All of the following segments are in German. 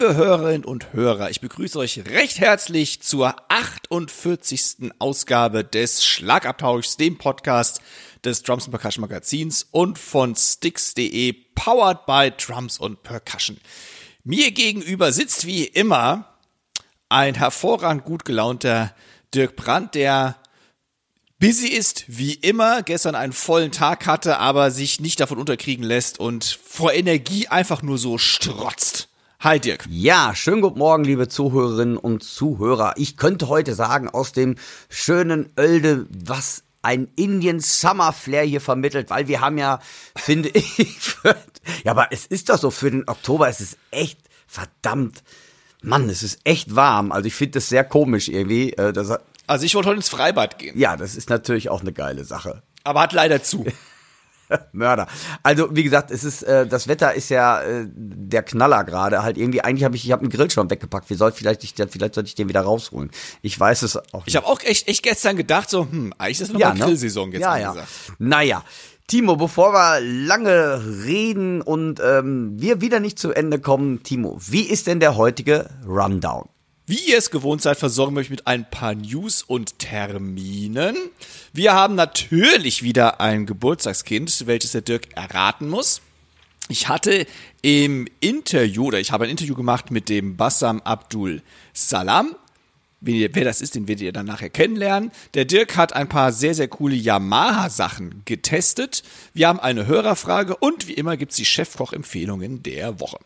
Liebe Hörerinnen und Hörer, ich begrüße euch recht herzlich zur 48. Ausgabe des Schlagabtauschs, dem Podcast des Drums and Percussion Magazins und von Sticks.de, powered by Drums und Percussion. Mir gegenüber sitzt wie immer ein hervorragend gut gelaunter Dirk Brandt, der busy ist, wie immer, gestern einen vollen Tag hatte, aber sich nicht davon unterkriegen lässt und vor Energie einfach nur so strotzt. Hi Dirk. Ja, schönen guten Morgen, liebe Zuhörerinnen und Zuhörer. Ich könnte heute sagen, aus dem schönen Oelde, was ein Indian Summer Flair hier vermittelt, weil wir haben ja, finde ich, ja, aber es ist doch so, für den Oktober es ist echt verdammt, Mann, es ist echt warm. Also ich finde das sehr komisch irgendwie. Äh, dass, also ich wollte heute ins Freibad gehen. Ja, das ist natürlich auch eine geile Sache. Aber hat leider zu. Mörder. Also wie gesagt, es ist äh, das Wetter ist ja äh, der Knaller gerade. Halt irgendwie eigentlich habe ich ich habe einen Grill schon weggepackt. Wie soll vielleicht ich vielleicht sollte ich den wieder rausholen. Ich weiß es auch. Nicht. Ich habe auch echt echt gestern gedacht so, hm, eigentlich ist noch ja, mal ne? Grillsaison jetzt ja, ja. Naja. Timo, bevor wir lange reden und ähm, wir wieder nicht zu Ende kommen, Timo, wie ist denn der heutige Rundown? Wie ihr es gewohnt seid, versorgen wir euch mit ein paar News und Terminen. Wir haben natürlich wieder ein Geburtstagskind, welches der Dirk erraten muss. Ich hatte im Interview, oder ich habe ein Interview gemacht mit dem Bassam Abdul Salam. Wer das ist, den werdet ihr dann nachher kennenlernen. Der Dirk hat ein paar sehr, sehr coole Yamaha-Sachen getestet. Wir haben eine Hörerfrage und wie immer gibt es die Chefkoch-Empfehlungen der Woche.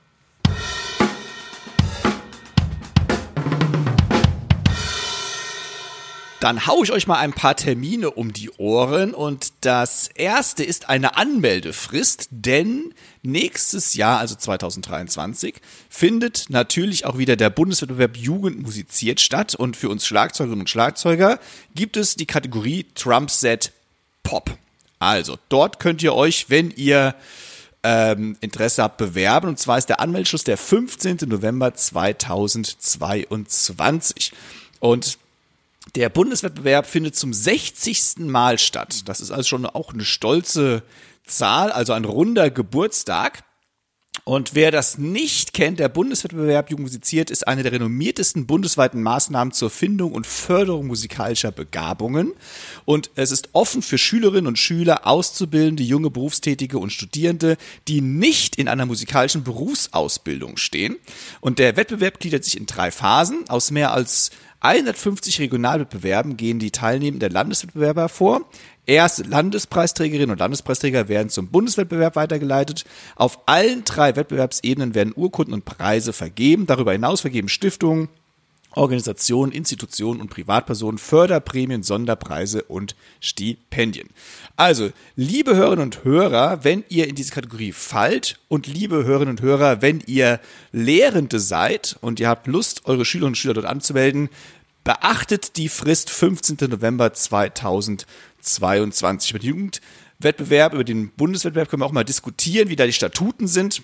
Dann hau ich euch mal ein paar Termine um die Ohren und das erste ist eine Anmeldefrist, denn nächstes Jahr, also 2023, findet natürlich auch wieder der Bundeswettbewerb Jugend musiziert statt und für uns Schlagzeugerinnen und Schlagzeuger gibt es die Kategorie Trump Set Pop. Also dort könnt ihr euch, wenn ihr ähm, Interesse habt, bewerben. Und zwar ist der Anmeldeschluss der 15. November 2022. Und der Bundeswettbewerb findet zum 60. Mal statt. Das ist also schon auch eine stolze Zahl, also ein runder Geburtstag. Und wer das nicht kennt, der Bundeswettbewerb Jugend musiziert ist eine der renommiertesten bundesweiten Maßnahmen zur Findung und Förderung musikalischer Begabungen. Und es ist offen für Schülerinnen und Schüler, Auszubildende, junge Berufstätige und Studierende, die nicht in einer musikalischen Berufsausbildung stehen. Und der Wettbewerb gliedert sich in drei Phasen aus mehr als 150 Regionalwettbewerben gehen die Teilnehmenden der Landeswettbewerber hervor. Erst Landespreisträgerinnen und Landespreisträger werden zum Bundeswettbewerb weitergeleitet. Auf allen drei Wettbewerbsebenen werden Urkunden und Preise vergeben. Darüber hinaus vergeben Stiftungen, Organisationen, Institutionen und Privatpersonen Förderprämien, Sonderpreise und Stipendien. Also, liebe Hörerinnen und Hörer, wenn ihr in diese Kategorie fallt und liebe Hörerinnen und Hörer, wenn ihr Lehrende seid und ihr habt Lust, eure Schülerinnen und Schüler dort anzumelden, beachtet die Frist 15. November 2022. Über den Jugendwettbewerb, über den Bundeswettbewerb können wir auch mal diskutieren, wie da die Statuten sind.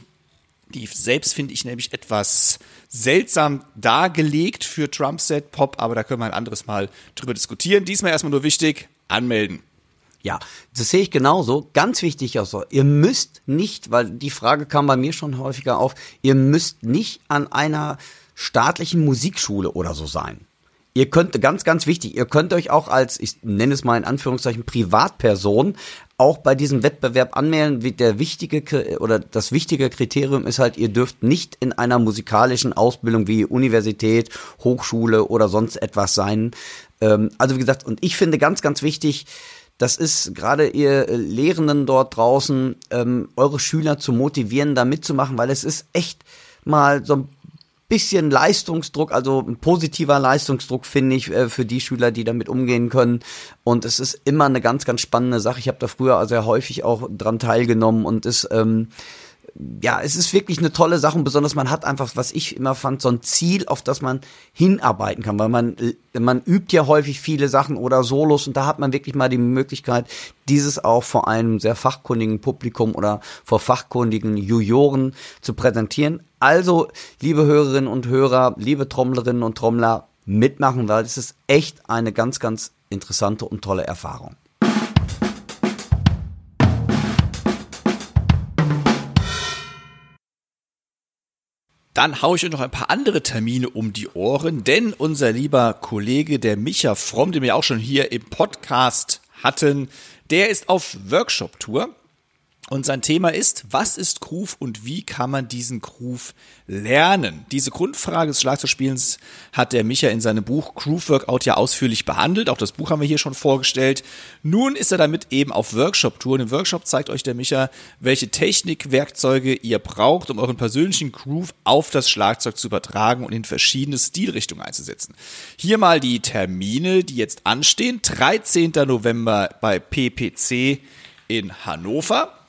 Die selbst finde ich nämlich etwas seltsam dargelegt für Trump Set Pop, aber da können wir ein anderes Mal drüber diskutieren. Diesmal erstmal nur wichtig, anmelden. Ja, das sehe ich genauso. Ganz wichtig also, ihr müsst nicht, weil die Frage kam bei mir schon häufiger auf, ihr müsst nicht an einer staatlichen Musikschule oder so sein. Ihr könnt, ganz, ganz wichtig, ihr könnt euch auch als, ich nenne es mal in Anführungszeichen, Privatperson auch bei diesem Wettbewerb anmelden. Der wichtige oder das wichtige Kriterium ist halt, ihr dürft nicht in einer musikalischen Ausbildung wie Universität, Hochschule oder sonst etwas sein. Ähm, also wie gesagt, und ich finde ganz, ganz wichtig, das ist gerade ihr Lehrenden dort draußen, ähm, eure Schüler zu motivieren, da mitzumachen, weil es ist echt mal so ein bisschen Leistungsdruck, also ein positiver Leistungsdruck, finde ich, äh, für die Schüler, die damit umgehen können. Und es ist immer eine ganz, ganz spannende Sache. Ich habe da früher sehr häufig auch dran teilgenommen und ist ähm, ja, es ist wirklich eine tolle Sache und besonders man hat einfach, was ich immer fand, so ein Ziel, auf das man hinarbeiten kann, weil man, man übt ja häufig viele Sachen oder Solos und da hat man wirklich mal die Möglichkeit, dieses auch vor einem sehr fachkundigen Publikum oder vor fachkundigen Juroren zu präsentieren. Also, liebe Hörerinnen und Hörer, liebe Trommlerinnen und Trommler, mitmachen, weil es ist echt eine ganz, ganz interessante und tolle Erfahrung. Dann haue ich euch noch ein paar andere Termine um die Ohren, denn unser lieber Kollege, der Micha Fromm, den wir auch schon hier im Podcast hatten, der ist auf Workshop-Tour und sein Thema ist, was ist Groove und wie kann man diesen Groove lernen? Diese Grundfrage des Schlagzeugspielens hat der Micha in seinem Buch Groove Workout ja ausführlich behandelt. Auch das Buch haben wir hier schon vorgestellt. Nun ist er damit eben auf Workshop-Tour. Im Workshop zeigt euch der Micha, welche Technikwerkzeuge ihr braucht, um euren persönlichen Groove auf das Schlagzeug zu übertragen und in verschiedene Stilrichtungen einzusetzen. Hier mal die Termine, die jetzt anstehen. 13. November bei PPC in Hannover.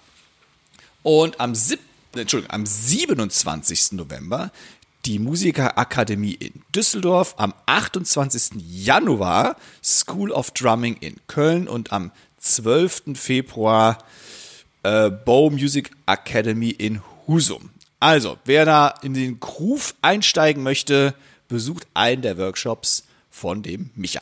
Und am, 7, Entschuldigung, am 27. November die Musikerakademie in Düsseldorf, am 28. Januar School of Drumming in Köln und am 12. Februar äh, Bow Music Academy in Husum. Also, wer da in den Groove einsteigen möchte, besucht einen der Workshops von dem Micha.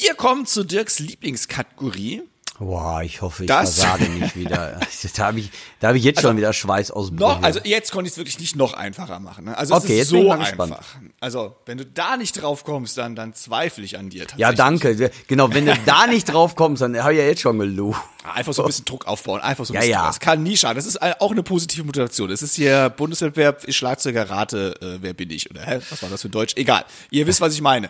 Wir kommen zu Dirks Lieblingskategorie. Boah, ich hoffe, ich Das- versage nicht wieder. Da habe ich, da habe ich jetzt schon wieder Schweiß aus Noch, also jetzt konnte ich es wirklich nicht noch einfacher machen. Ne? Also Okay, es ist so mal gespannt. einfach. Also wenn du da nicht drauf kommst, dann, dann zweifle ich an dir. Ja, tatsächlich. danke. Genau, wenn du da nicht drauf kommst, dann habe ich ja jetzt schon gelogen. Einfach so ein bisschen Druck aufbauen, einfach so ein Ja, bisschen ja. Das kann nie schaden. Das ist auch eine positive Motivation. Das ist hier Bundeswettbewerb, ich Schlagzeuger rate, äh, wer bin ich? Oder hä? Was war das für Deutsch? Egal. Ihr wisst, was ich meine.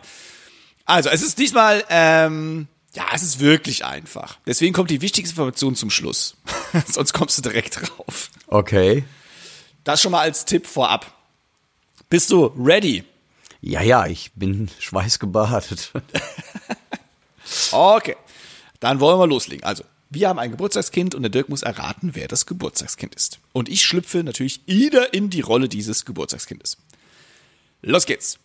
Also, es ist diesmal, ähm, ja, es ist wirklich einfach. Deswegen kommt die wichtigste Information zum Schluss. Sonst kommst du direkt drauf. Okay. Das schon mal als Tipp vorab. Bist du ready? Ja, ja, ich bin schweißgebadet. Okay. Dann wollen wir loslegen. Also, wir haben ein Geburtstagskind und der Dirk muss erraten, wer das Geburtstagskind ist. Und ich schlüpfe natürlich wieder in die Rolle dieses Geburtstagskindes. Los geht's.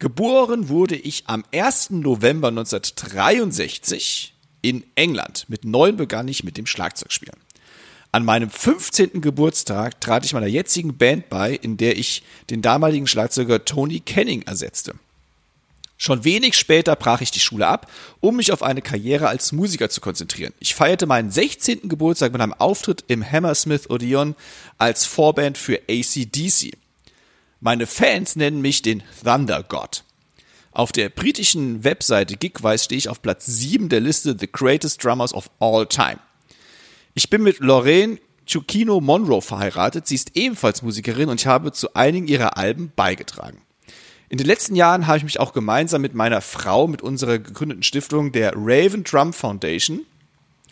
Geboren wurde ich am 1. November 1963 in England. Mit neun begann ich mit dem Schlagzeugspielen. An meinem 15. Geburtstag trat ich meiner jetzigen Band bei, in der ich den damaligen Schlagzeuger Tony Canning ersetzte. Schon wenig später brach ich die Schule ab, um mich auf eine Karriere als Musiker zu konzentrieren. Ich feierte meinen 16. Geburtstag mit einem Auftritt im Hammersmith Odeon als Vorband für ACDC. Meine Fans nennen mich den Thunder God. Auf der britischen Webseite Gigwise stehe ich auf Platz 7 der Liste The Greatest Drummers of All Time. Ich bin mit Lorraine Chukino Monroe verheiratet. Sie ist ebenfalls Musikerin und ich habe zu einigen ihrer Alben beigetragen. In den letzten Jahren habe ich mich auch gemeinsam mit meiner Frau, mit unserer gegründeten Stiftung der Raven Drum Foundation,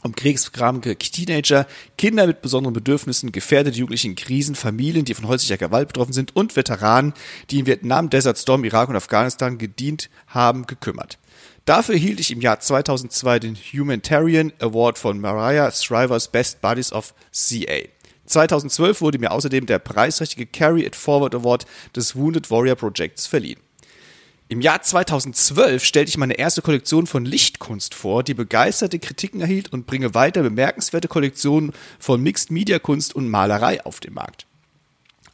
um kriegskranke Teenager, Kinder mit besonderen Bedürfnissen, gefährdete Jugendliche in Krisen, Familien, die von häuslicher Gewalt betroffen sind und Veteranen, die in Vietnam, Desert Storm, Irak und Afghanistan gedient haben, gekümmert. Dafür erhielt ich im Jahr 2002 den Humanitarian Award von Mariah Shrivers Best Buddies of CA. 2012 wurde mir außerdem der preisrichtige Carry It Forward Award des Wounded Warrior Projects verliehen. Im Jahr 2012 stellte ich meine erste Kollektion von Lichtkunst vor, die begeisterte Kritiken erhielt und bringe weiter bemerkenswerte Kollektionen von Mixed Media Kunst und Malerei auf den Markt.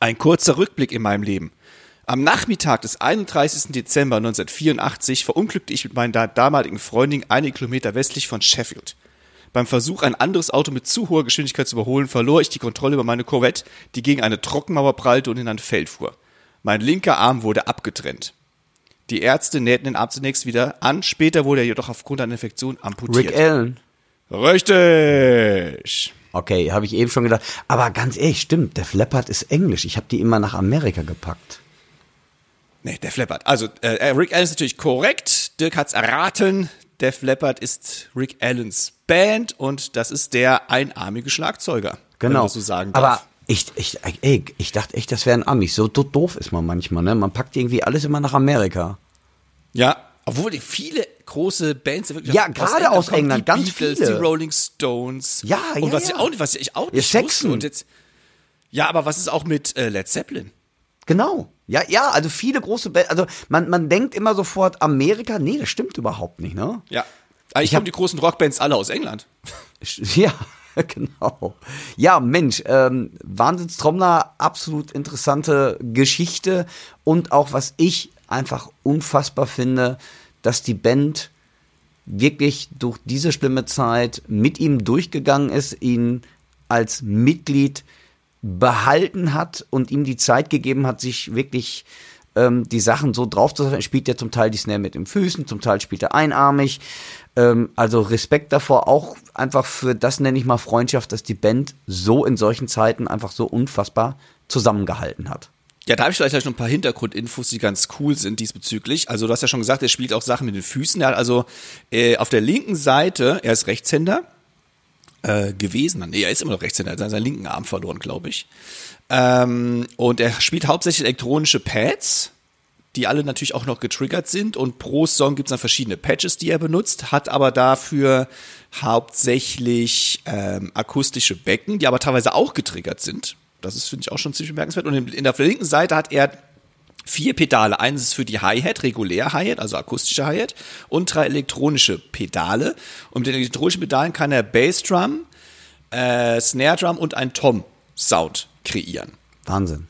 Ein kurzer Rückblick in meinem Leben. Am Nachmittag des 31. Dezember 1984 verunglückte ich mit meiner damaligen Freundin einige Kilometer westlich von Sheffield. Beim Versuch, ein anderes Auto mit zu hoher Geschwindigkeit zu überholen, verlor ich die Kontrolle über meine Corvette, die gegen eine Trockenmauer prallte und in ein Feld fuhr. Mein linker Arm wurde abgetrennt. Die Ärzte nähten den Arm zunächst wieder an, später wurde er jedoch aufgrund einer Infektion amputiert. Rick Allen. Richtig. Okay, habe ich eben schon gedacht. Aber ganz ehrlich, stimmt, der Leppard ist Englisch. Ich habe die immer nach Amerika gepackt. Nee, der flappert. Also, äh, Rick Allen ist natürlich korrekt. Dirk hat's erraten. Def Leppard ist Rick Allens Band und das ist der einarmige Schlagzeuger. wenn Genau. so sagen darf. Aber ich, ich, ey, ich dachte echt, das wären Amis. So do- doof ist man manchmal, ne? Man packt irgendwie alles immer nach Amerika. Ja, obwohl die viele große Bands wirklich Ja, gerade aus kommen, England, die ganz Beatles, viele. die Rolling Stones. Ja, und ja, was ja. ich auch nicht, was ich auch Ja, nicht Saxon. wusste und jetzt Ja, aber was ist auch mit äh, Led Zeppelin? Genau. Ja, ja, also viele große Bands. Also man, man denkt immer sofort Amerika. Nee, das stimmt überhaupt nicht, ne? Ja. Eigentlich hab- kommen die großen Rockbands alle aus England. Ja, genau. Ja, Mensch, ähm, Wahnsinnstrommler, absolut interessante Geschichte und auch was ich einfach unfassbar finde, dass die Band wirklich durch diese schlimme Zeit mit ihm durchgegangen ist, ihn als Mitglied behalten hat und ihm die Zeit gegeben hat, sich wirklich ähm, die Sachen so drauf zu setzen. Er spielt ja zum Teil die Snare mit den Füßen, zum Teil spielt er einarmig. Ähm, also Respekt davor, auch einfach für das nenne ich mal Freundschaft, dass die Band so in solchen Zeiten einfach so unfassbar zusammengehalten hat. Ja, da habe ich vielleicht noch ein paar Hintergrundinfos, die ganz cool sind diesbezüglich. Also du hast ja schon gesagt, er spielt auch Sachen mit den Füßen. Er hat also äh, auf der linken Seite, er ist Rechtshänder äh, gewesen. Nee, er ist immer noch Rechtshänder, er hat seinen linken Arm verloren, glaube ich. Ähm, und er spielt hauptsächlich elektronische Pads, die alle natürlich auch noch getriggert sind. Und pro Song gibt es dann verschiedene Patches, die er benutzt, hat aber dafür hauptsächlich ähm, akustische Becken, die aber teilweise auch getriggert sind. Das ist, finde ich, auch schon ziemlich bemerkenswert. Und in, der linken Seite hat er vier Pedale. Eines ist für die Hi-Hat, regulär Hi-Hat, also akustische Hi-Hat, und drei elektronische Pedale. Und mit den elektronischen Pedalen kann er Bassdrum, äh, Snare Drum und einen Tom-Sound kreieren. Wahnsinn.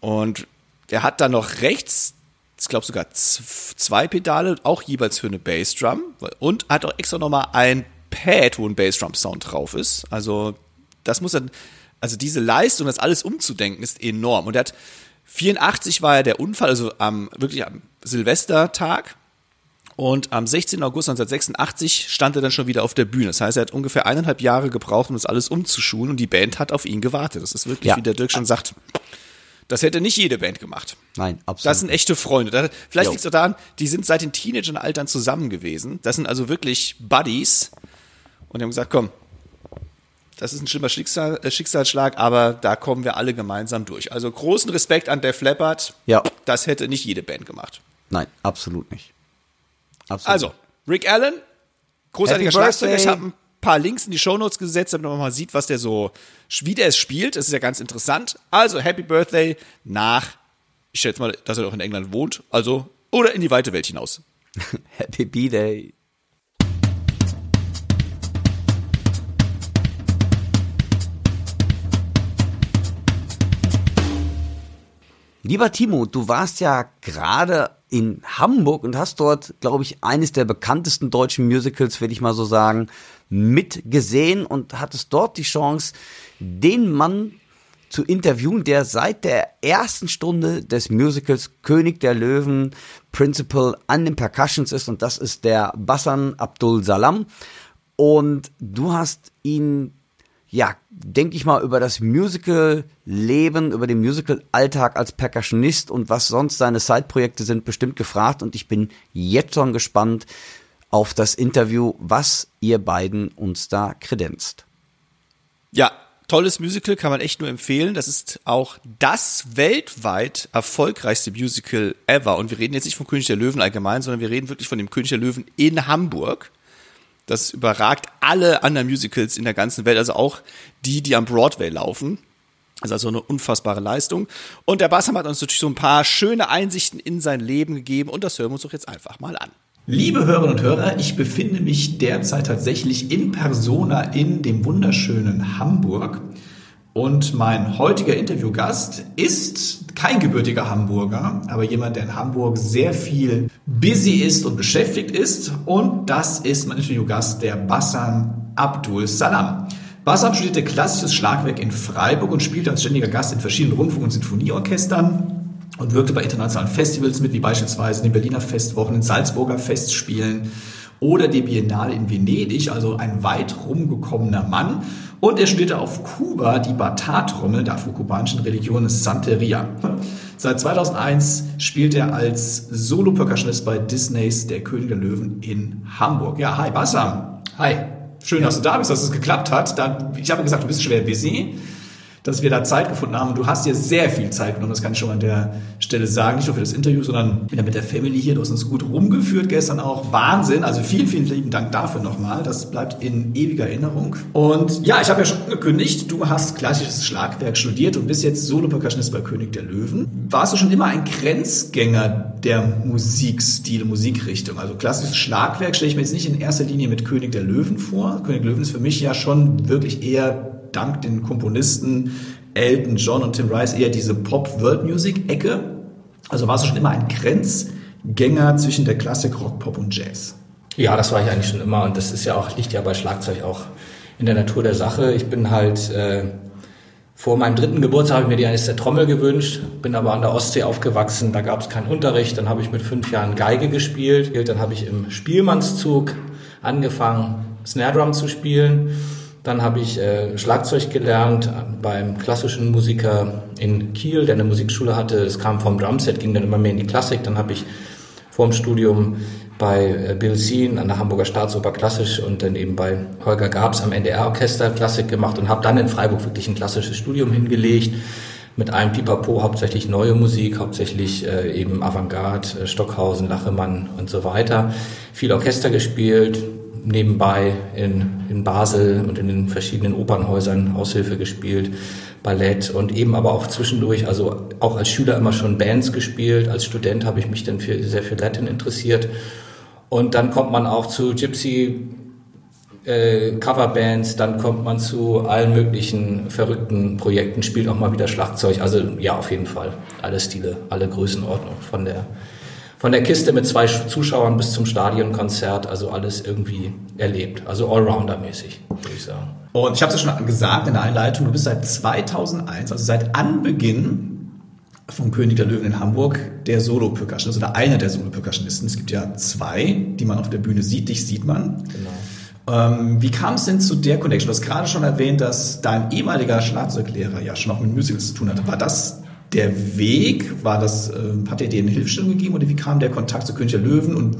Und er hat dann noch rechts, ich glaube sogar zwei Pedale, auch jeweils für eine Bassdrum. Und hat auch extra nochmal ein Pad, wo ein Bassdrum-Sound drauf ist. Also das muss dann, also diese Leistung, das alles umzudenken, ist enorm. Und er hat 84 war ja der Unfall, also am wirklich am Silvestertag. Und am 16. August 1986 stand er dann schon wieder auf der Bühne. Das heißt, er hat ungefähr eineinhalb Jahre gebraucht, um das alles umzuschulen und die Band hat auf ihn gewartet. Das ist wirklich, Ja. wie der Dirk schon sagt, das hätte nicht jede Band gemacht. Nein, absolut. Das sind echte Freunde. Vielleicht liegt es daran, die sind seit den Teenageraltern zusammen gewesen. Das sind also wirklich Buddies. Und die haben gesagt, komm, das ist ein schlimmer Schicksal, äh, Schicksalsschlag, aber da kommen wir alle gemeinsam durch. Also großen Respekt an Def Leppard. Ja. Das hätte nicht jede Band gemacht. Nein, absolut nicht. Absolut. Also, Rick Allen, großartiger Schlagzeuger. Ich habe ein paar Links in die Shownotes gesetzt, damit man mal sieht, was der so, wie der es spielt. Das ist ja ganz interessant. Also, Happy Birthday nach, ich schätze mal, dass er doch in England wohnt, also, oder in die weite Welt hinaus. Happy B-Day. Lieber Timo, du warst ja gerade in Hamburg und hast dort, glaube ich, eines der bekanntesten deutschen Musicals, will ich mal so sagen, mitgesehen und hattest dort die Chance, den Mann zu interviewen, der seit der ersten Stunde des Musicals König der Löwen Principal an den Percussions ist und das ist der Bassan Abdul Salam. Und du hast ihn, ja, denke ich mal, über das Musical-Leben, über den Musical-Alltag als Percussionist und was sonst seine Side-Projekte sind, bestimmt gefragt und ich bin jetzt schon gespannt auf das Interview, was ihr beiden uns da kredenzt. Ja, tolles Musical, kann man echt nur empfehlen. Das ist auch das weltweit erfolgreichste Musical ever. Und wir reden jetzt nicht von König der Löwen allgemein, sondern wir reden wirklich von dem König der Löwen in Hamburg. Das überragt alle anderen Musicals in der ganzen Welt, also auch die, die am Broadway laufen. Das ist also eine unfassbare Leistung. Und der Bassam hat uns natürlich so ein paar schöne Einsichten in sein Leben gegeben und das hören wir uns doch jetzt einfach mal an. Liebe Hörerinnen und Hörer, ich befinde mich derzeit tatsächlich in Persona in dem wunderschönen Hamburg. Und mein heutiger Interviewgast ist kein gebürtiger Hamburger, aber jemand, der in Hamburg sehr viel busy ist und beschäftigt ist. Und das ist mein Interviewgast, der Bassan Abdul Salam. Bassam studierte klassisches Schlagwerk in Freiburg und spielte als ständiger Gast in verschiedenen Rundfunk- und Sinfonieorchestern und wirkte bei internationalen Festivals mit, wie beispielsweise den Berliner Festwochen, den Salzburger Festspielen oder die Biennale in Venedig, also ein weit rumgekommener Mann. Und er studierte auf Kuba die Bata-Trommel der afro-kubanischen Religion Santeria. Seit 2001 spielt er als Solo-Percussionist bei Disneys Der König der Löwen in Hamburg. Ja, hi Bassam. Hi. Schön, dass du da bist, dass es geklappt hat. Ich habe gesagt, du bist schwer busy dass wir da Zeit gefunden haben. Und du hast dir sehr viel Zeit genommen, das kann ich schon an der Stelle sagen. Nicht nur für das Interview, sondern wieder mit der Family hier. Du hast uns gut rumgeführt gestern auch. Wahnsinn. Also vielen, vielen lieben Dank dafür nochmal. Das bleibt in ewiger Erinnerung. Und ja, ich habe ja schon angekündigt, du hast klassisches Schlagwerk studiert und bist jetzt Solo-Percussionist bei König der Löwen. Warst du schon immer ein Grenzgänger der Musikstil, Musikrichtung? Also klassisches Schlagwerk stelle ich mir jetzt nicht in erster Linie mit König der Löwen vor. König der Löwen ist für mich ja schon wirklich eher dank den Komponisten Elton John und Tim Rice eher diese Pop-World-Music-Ecke. Also warst du schon immer ein Grenzgänger zwischen der Klassik, Rock, Pop und Jazz? Ja, das war ich eigentlich schon immer und das ist ja auch, liegt ja bei Schlagzeug auch in der Natur der Sache. Ich bin halt äh, vor meinem dritten Geburtstag habe ich mir die eines der Trommel gewünscht, bin aber an der Ostsee aufgewachsen, da gab es keinen Unterricht, dann habe ich mit fünf Jahren Geige gespielt, dann habe ich im Spielmannszug angefangen, Snare Drum zu spielen dann habe ich äh, Schlagzeug gelernt beim klassischen Musiker in Kiel, der eine Musikschule hatte. Es kam vom Drumset, ging dann immer mehr in die Klassik. Dann habe ich vor dem Studium bei äh, Bill Seen an der Hamburger Staatsoper Klassisch und dann eben bei Holger Gabs am NDR-Orchester Klassik gemacht und habe dann in Freiburg wirklich ein klassisches Studium hingelegt mit einem Pipapo, hauptsächlich neue Musik, hauptsächlich äh, eben Avantgarde, äh, Stockhausen, Lachemann und so weiter. Viel Orchester gespielt, nebenbei in, in Basel und in den verschiedenen Opernhäusern Aushilfe gespielt, Ballett und eben aber auch zwischendurch, also auch als Schüler immer schon Bands gespielt. Als Student habe ich mich dann für, sehr für Latin interessiert. Und dann kommt man auch zu Gypsy äh, Coverbands, dann kommt man zu allen möglichen verrückten Projekten, spielt auch mal wieder Schlagzeug. Also ja, auf jeden Fall alle Stile, alle Größenordnungen von der von der Kiste mit zwei Zuschauern bis zum Stadionkonzert, also alles irgendwie erlebt. Also Allrounder-mäßig, würde ich sagen. Und ich habe es ja schon gesagt in der Einleitung, du bist seit 2001, also seit Anbeginn vom König der Löwen in Hamburg, der Solo-Percussionist oder einer der Solo-Percussionisten. Es gibt ja zwei, die man auf der Bühne sieht. Dich sieht man. Genau. Ähm, wie kam es denn zu der Connection? Du hast gerade schon erwähnt, dass dein ehemaliger Schlagzeuglehrer ja schon auch mit Musicals zu tun hatte. War das der Weg? War das, äh, hat er dir eine Hilfestellung gegeben oder wie kam der Kontakt zu König der Löwen und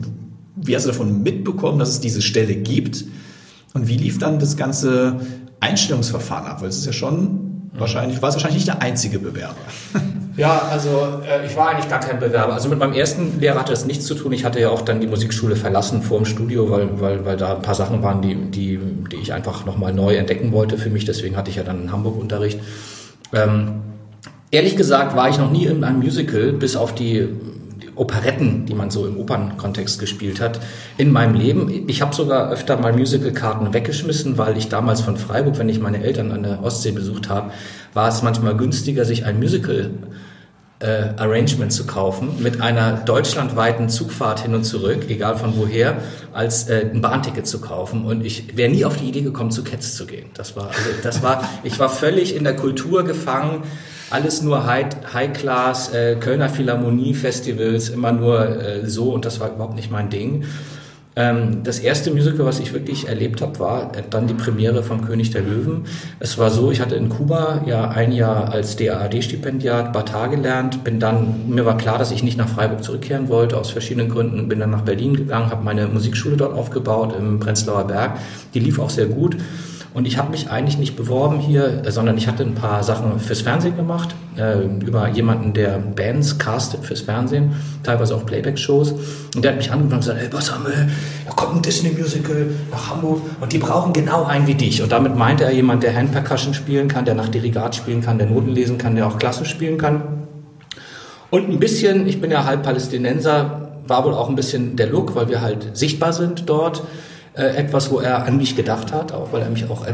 wie hast du davon mitbekommen, dass es diese Stelle gibt? Und wie lief dann das ganze Einstellungsverfahren ab? Weil es ist ja schon mhm. wahrscheinlich, du warst wahrscheinlich nicht der einzige Bewerber. Ja, also äh, ich war eigentlich gar kein Bewerber. Also mit meinem ersten Lehrer hatte das nichts zu tun. Ich hatte ja auch dann die Musikschule verlassen vor dem Studio, weil, weil, weil da ein paar Sachen waren, die, die, die ich einfach nochmal neu entdecken wollte für mich. Deswegen hatte ich ja dann in Hamburg Unterricht. Ähm, Ehrlich gesagt war ich noch nie in einem Musical, bis auf die Operetten, die man so im Opernkontext gespielt hat, in meinem Leben. Ich habe sogar öfter mal Musicalkarten weggeschmissen, weil ich damals von Freiburg, wenn ich meine Eltern an der Ostsee besucht habe, war es manchmal günstiger, sich ein Musical äh, Arrangement zu kaufen mit einer deutschlandweiten Zugfahrt hin und zurück, egal von woher, als äh, ein Bahnticket zu kaufen. Und ich wäre nie auf die Idee gekommen, zu Cats zu gehen. Das war, also, das war, ich war völlig in der Kultur gefangen alles nur High, High Class, äh, Kölner Philharmonie Festivals, immer nur äh, so und das war überhaupt nicht mein Ding. Ähm, das erste Musical, was ich wirklich erlebt habe, war dann die Premiere vom König der Löwen. Es war so, ich hatte in Kuba ja ein Jahr als DAAD-Stipendiat Batar gelernt, bin dann, mir war klar, dass ich nicht nach Freiburg zurückkehren wollte, aus verschiedenen Gründen, bin dann nach Berlin gegangen, habe meine Musikschule dort aufgebaut im Prenzlauer Berg. Die lief auch sehr gut. Und ich habe mich eigentlich nicht beworben hier, sondern ich hatte ein paar Sachen fürs Fernsehen gemacht, äh, über jemanden, der Bands castet fürs Fernsehen, teilweise auch Playback-Shows. Und der hat mich angefangen und gesagt, hey, was haben wir? Da kommt ein Disney-Musical nach Hamburg und die brauchen genau einen wie dich. Und damit meinte er jemand, der Handpercussion spielen kann, der nach Dirigat spielen kann, der Noten lesen kann, der auch Klasse spielen kann. Und ein bisschen, ich bin ja halb Palästinenser, war wohl auch ein bisschen der Look, weil wir halt sichtbar sind dort äh, etwas, wo er an mich gedacht hat, auch weil er mich auch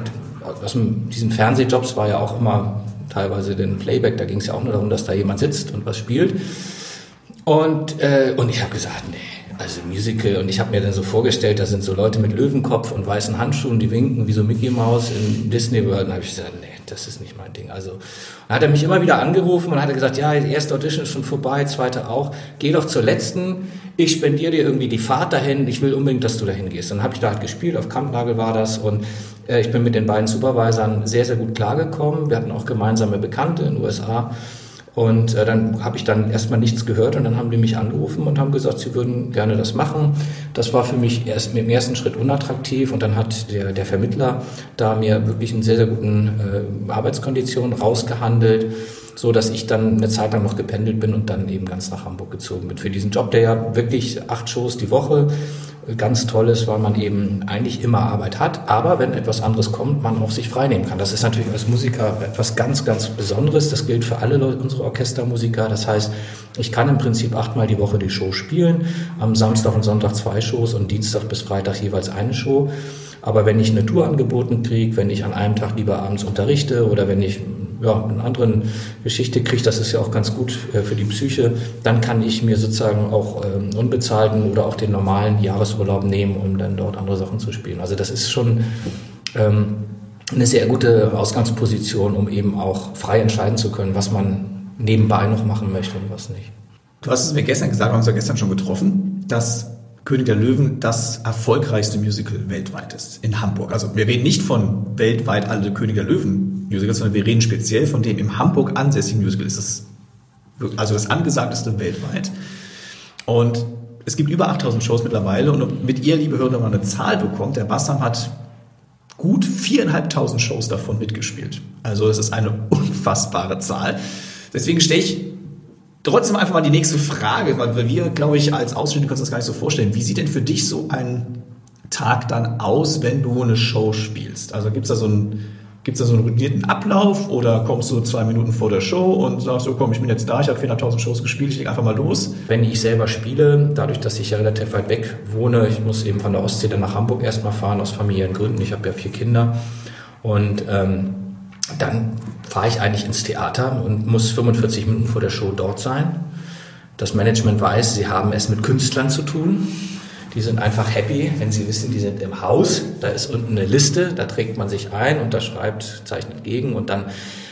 aus diesen Fernsehjobs war ja auch immer teilweise den Playback, da ging es ja auch nur darum, dass da jemand sitzt und was spielt. Und, äh, und ich habe gesagt, nee, also Musical. Und ich habe mir dann so vorgestellt, da sind so Leute mit Löwenkopf und weißen Handschuhen, die winken wie so Mickey Mouse in Disney World. Und habe ich gesagt, nee, das ist nicht mein Ding. Also hat er mich immer wieder angerufen und hat gesagt, ja, erste Audition ist schon vorbei, zweite auch. Geh doch zur letzten, ich spendiere dir irgendwie die Fahrt dahin, ich will unbedingt, dass du dahin gehst. Dann habe ich da halt gespielt, auf Kampnagel war das und äh, ich bin mit den beiden Supervisern sehr, sehr gut klargekommen. Wir hatten auch gemeinsame Bekannte in den USA. Und äh, dann habe ich dann erstmal nichts gehört und dann haben die mich angerufen und haben gesagt, sie würden gerne das machen. Das war für mich erst im ersten Schritt unattraktiv und dann hat der, der Vermittler da mir wirklich in sehr, sehr guten äh, Arbeitskonditionen rausgehandelt, so dass ich dann eine Zeit lang noch gependelt bin und dann eben ganz nach Hamburg gezogen bin für diesen Job, der ja wirklich acht Shows die Woche ganz toll ist, weil man eben eigentlich immer Arbeit hat, aber wenn etwas anderes kommt, man auch sich freinehmen kann. Das ist natürlich als Musiker etwas ganz, ganz Besonderes. Das gilt für alle unsere Orchestermusiker. Das heißt, ich kann im Prinzip achtmal die Woche die Show spielen, am Samstag und Sonntag zwei Shows und Dienstag bis Freitag jeweils eine Show. Aber wenn ich eine Tour angeboten kriege, wenn ich an einem Tag lieber abends unterrichte oder wenn ich ja, eine andere Geschichte kriege, das ist ja auch ganz gut äh, für die Psyche, dann kann ich mir sozusagen auch ähm, unbezahlten oder auch den normalen Jahresurlaub nehmen, um dann dort andere Sachen zu spielen. Also das ist schon ähm, eine sehr gute Ausgangsposition, um eben auch frei entscheiden zu können, was man nebenbei noch machen möchte und was nicht. Du hast es mir gestern gesagt, wir haben uns ja gestern schon getroffen, dass König der Löwen das erfolgreichste Musical weltweit ist in Hamburg. Also wir reden nicht von weltweit alle König der Löwen Musicals, sondern wir reden speziell von dem im Hamburg ansässigen Musical. Ist das also das angesagteste weltweit. Und es gibt über 8000 Shows mittlerweile und mit ihr, liebe Hörer, mal eine Zahl bekommt, der Bassam hat gut viereinhalbtausend Shows davon mitgespielt. Also es ist eine unfassbare Zahl. Deswegen stelle ich trotzdem einfach mal die nächste Frage, weil wir, glaube ich, als Ausstehende uns das gar nicht so vorstellen. Wie sieht denn für dich so ein Tag dann aus, wenn du eine Show spielst? Also gibt es da so einen Gibt es da so einen routinierten Ablauf oder kommst du zwei Minuten vor der Show und sagst so, komm, ich bin jetzt da, ich habe 400.000 Shows gespielt, ich leg einfach mal los? Wenn ich selber spiele, dadurch, dass ich ja relativ weit weg wohne, ich muss eben von der Ostsee dann nach Hamburg erstmal fahren, aus familiären Gründen, ich habe ja vier Kinder und ähm, dann fahre ich eigentlich ins Theater und muss 45 Minuten vor der Show dort sein. Das Management weiß, sie haben es mit Künstlern zu tun. Die sind einfach happy, wenn sie wissen, die sind im Haus. Da ist unten eine Liste, da trägt man sich ein, unterschreibt, zeichnet gegen und dann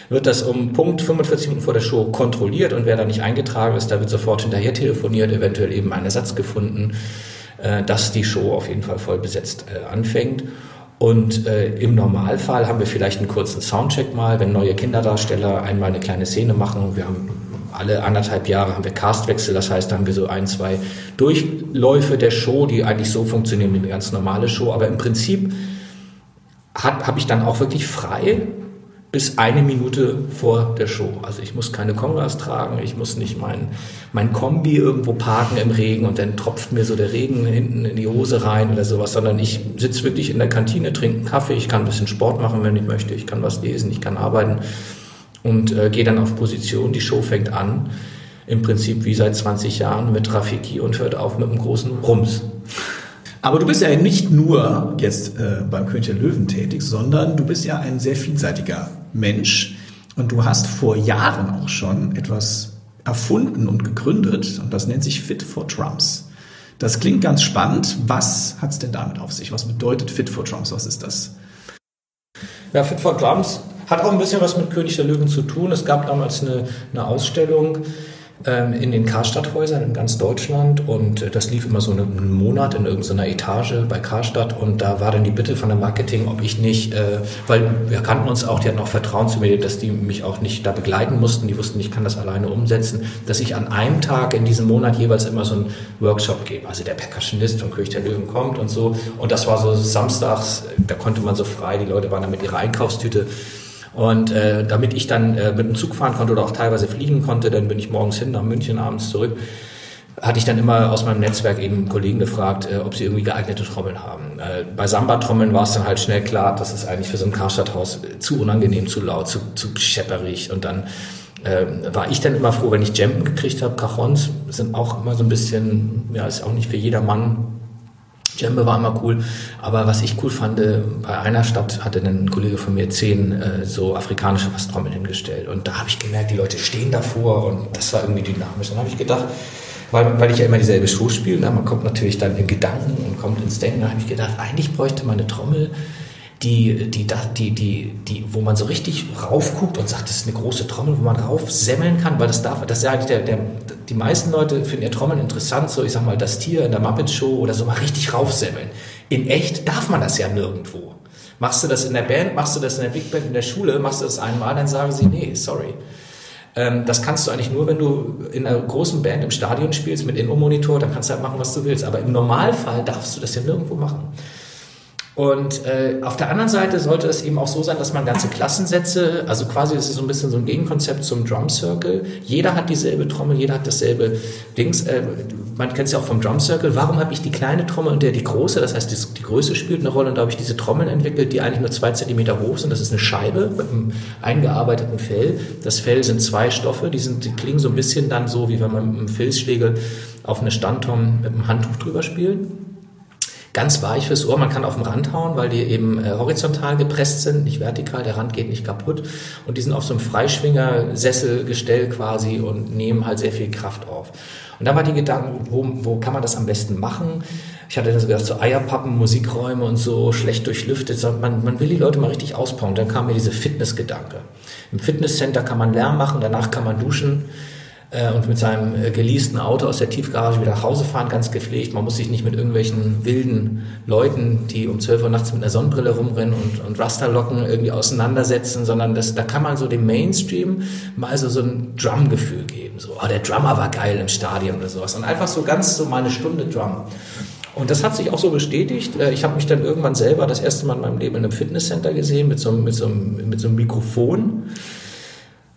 wird das um Punkt 45 Minuten vor der Show kontrolliert und wer da nicht eingetragen ist, da wird sofort hinterher telefoniert, eventuell eben ein Ersatz gefunden, äh, dass die Show auf jeden Fall voll besetzt äh, anfängt. Und äh, im Normalfall haben wir vielleicht einen kurzen Soundcheck mal, wenn neue Kinderdarsteller einmal eine kleine Szene machen. Wir haben alle anderthalb Jahre haben wir Castwechsel, das heißt, da haben wir so ein, zwei Durchläufe der Show, die eigentlich so funktionieren wie eine ganz normale Show. Aber im Prinzip habe ich dann auch wirklich frei bis eine Minute vor der Show. Also ich muss keine Kongas tragen, ich muss nicht mein, mein Kombi irgendwo parken im Regen und dann tropft mir so der Regen hinten in die Hose rein oder sowas, sondern ich sitze wirklich in der Kantine, trinke einen Kaffee, ich kann ein bisschen Sport machen, wenn ich möchte, ich kann was lesen, ich kann arbeiten und äh, gehe dann auf Position. Die Show fängt an, im Prinzip wie seit 20 Jahren mit Rafiki und hört auf mit einem großen Rums. Aber du bist ja nicht nur jetzt äh, beim König der Löwen tätig, sondern du bist ja ein sehr vielseitiger Mensch und du hast vor Jahren auch schon etwas erfunden und gegründet und das nennt sich Fit for Drums. Das klingt ganz spannend. Was hat es denn damit auf sich? Was bedeutet Fit for Drums? Was ist das? Ja, Fit for Drums hat auch ein bisschen was mit König der Löwen zu tun. Es gab damals eine, eine Ausstellung ähm, in den Karstadthäusern in ganz Deutschland und äh, das lief immer so einen Monat in irgendeiner Etage bei Karstadt und da war dann die Bitte von der Marketing, ob ich nicht, äh, weil wir kannten uns auch, die hatten auch Vertrauen zu mir, dass die mich auch nicht da begleiten mussten, die wussten, ich kann das alleine umsetzen, dass ich an einem Tag in diesem Monat jeweils immer so einen Workshop gebe. Also der Percussionist von König der Löwen kommt und so und das war so samstags, da konnte man so frei, die Leute waren dann mit ihrer Einkaufstüte und äh, damit ich dann äh, mit dem Zug fahren konnte oder auch teilweise fliegen konnte, dann bin ich morgens hin nach München, abends zurück, hatte ich dann immer aus meinem Netzwerk eben Kollegen gefragt, äh, ob sie irgendwie geeignete Trommeln haben. Äh, bei Samba-Trommeln war es dann halt schnell klar, dass es eigentlich für so ein Karstadthaus zu unangenehm, zu laut, zu, zu schepperig und dann äh, war ich dann immer froh, wenn ich Jampen gekriegt habe. Cajons sind auch immer so ein bisschen, ja, ist auch nicht für jedermann Djembe war immer cool. Aber was ich cool fand, äh, bei einer Stadt hatte ein Kollege von mir zehn äh, so afrikanische Fasstrommeln hingestellt. Und da habe ich gemerkt, die Leute stehen davor und das war irgendwie dynamisch. Dann habe ich gedacht, weil, weil ich ja immer dieselbe Show spiele, man kommt natürlich dann in Gedanken und kommt ins Denken, da habe ich gedacht, eigentlich bräuchte man eine Trommel, die, die, die, die, die, wo man so richtig raufguckt und sagt, das ist eine große Trommel, wo man raufsemmeln kann, weil das darf, das ist eigentlich der, der, die meisten Leute finden ja Trommeln interessant, so ich sag mal, das Tier in der Muppet Show oder so mal richtig raufsemmeln. In echt darf man das ja nirgendwo. Machst du das in der Band, machst du das in der Big Band in der Schule, machst du das einmal, dann sagen sie, nee, sorry. Ähm, das kannst du eigentlich nur, wenn du in einer großen Band im Stadion spielst mit Inno-Monitor, dann kannst du halt machen, was du willst. Aber im Normalfall darfst du das ja nirgendwo machen. Und äh, auf der anderen Seite sollte es eben auch so sein, dass man ganze Klassensätze, also quasi das ist so ein bisschen so ein Gegenkonzept zum Drum Circle. Jeder hat dieselbe Trommel, jeder hat dasselbe Dings. Äh, man kennt es ja auch vom Drum Circle. Warum habe ich die kleine Trommel und der die große? Das heißt, die, die Größe spielt eine Rolle und da habe ich diese Trommeln entwickelt, die eigentlich nur zwei Zentimeter hoch sind. Das ist eine Scheibe mit einem eingearbeiteten Fell. Das Fell sind zwei Stoffe, die, sind, die klingen so ein bisschen dann so, wie wenn man mit einem Filzschlägel auf eine Standtom mit einem Handtuch drüber spielt ganz weich fürs Ohr. Man kann auf den Rand hauen, weil die eben äh, horizontal gepresst sind, nicht vertikal. Der Rand geht nicht kaputt. Und die sind auf so einem Freischwinger-Sesselgestell quasi und nehmen halt sehr viel Kraft auf. Und da war die Gedanken, wo, wo kann man das am besten machen? Ich hatte dann so gedacht, so Eierpappen, Musikräume und so, schlecht durchlüftet. Man, man will die Leute mal richtig ausbauen. Dann kam mir diese Fitnessgedanke. Im Fitnesscenter kann man Lärm machen, danach kann man duschen äh, und mit seinem äh, geleasten Auto aus der Tiefgarage wieder nach Hause fahren, ganz gepflegt. Man muss sich nicht mit irgendwelchen wilden Leuten, die um 12 Uhr nachts mit einer Sonnenbrille rumrennen und, und Rasterlocken irgendwie auseinandersetzen, sondern das, da kann man so dem Mainstream mal so, so ein Drum-Gefühl geben. So, oh, der Drummer war geil im Stadion oder sowas. Und einfach so ganz so mal eine Stunde Drum. Und das hat sich auch so bestätigt. Äh, ich habe mich dann irgendwann selber das erste Mal in meinem Leben in einem Fitnesscenter gesehen mit so, mit so, mit so einem Mikrofon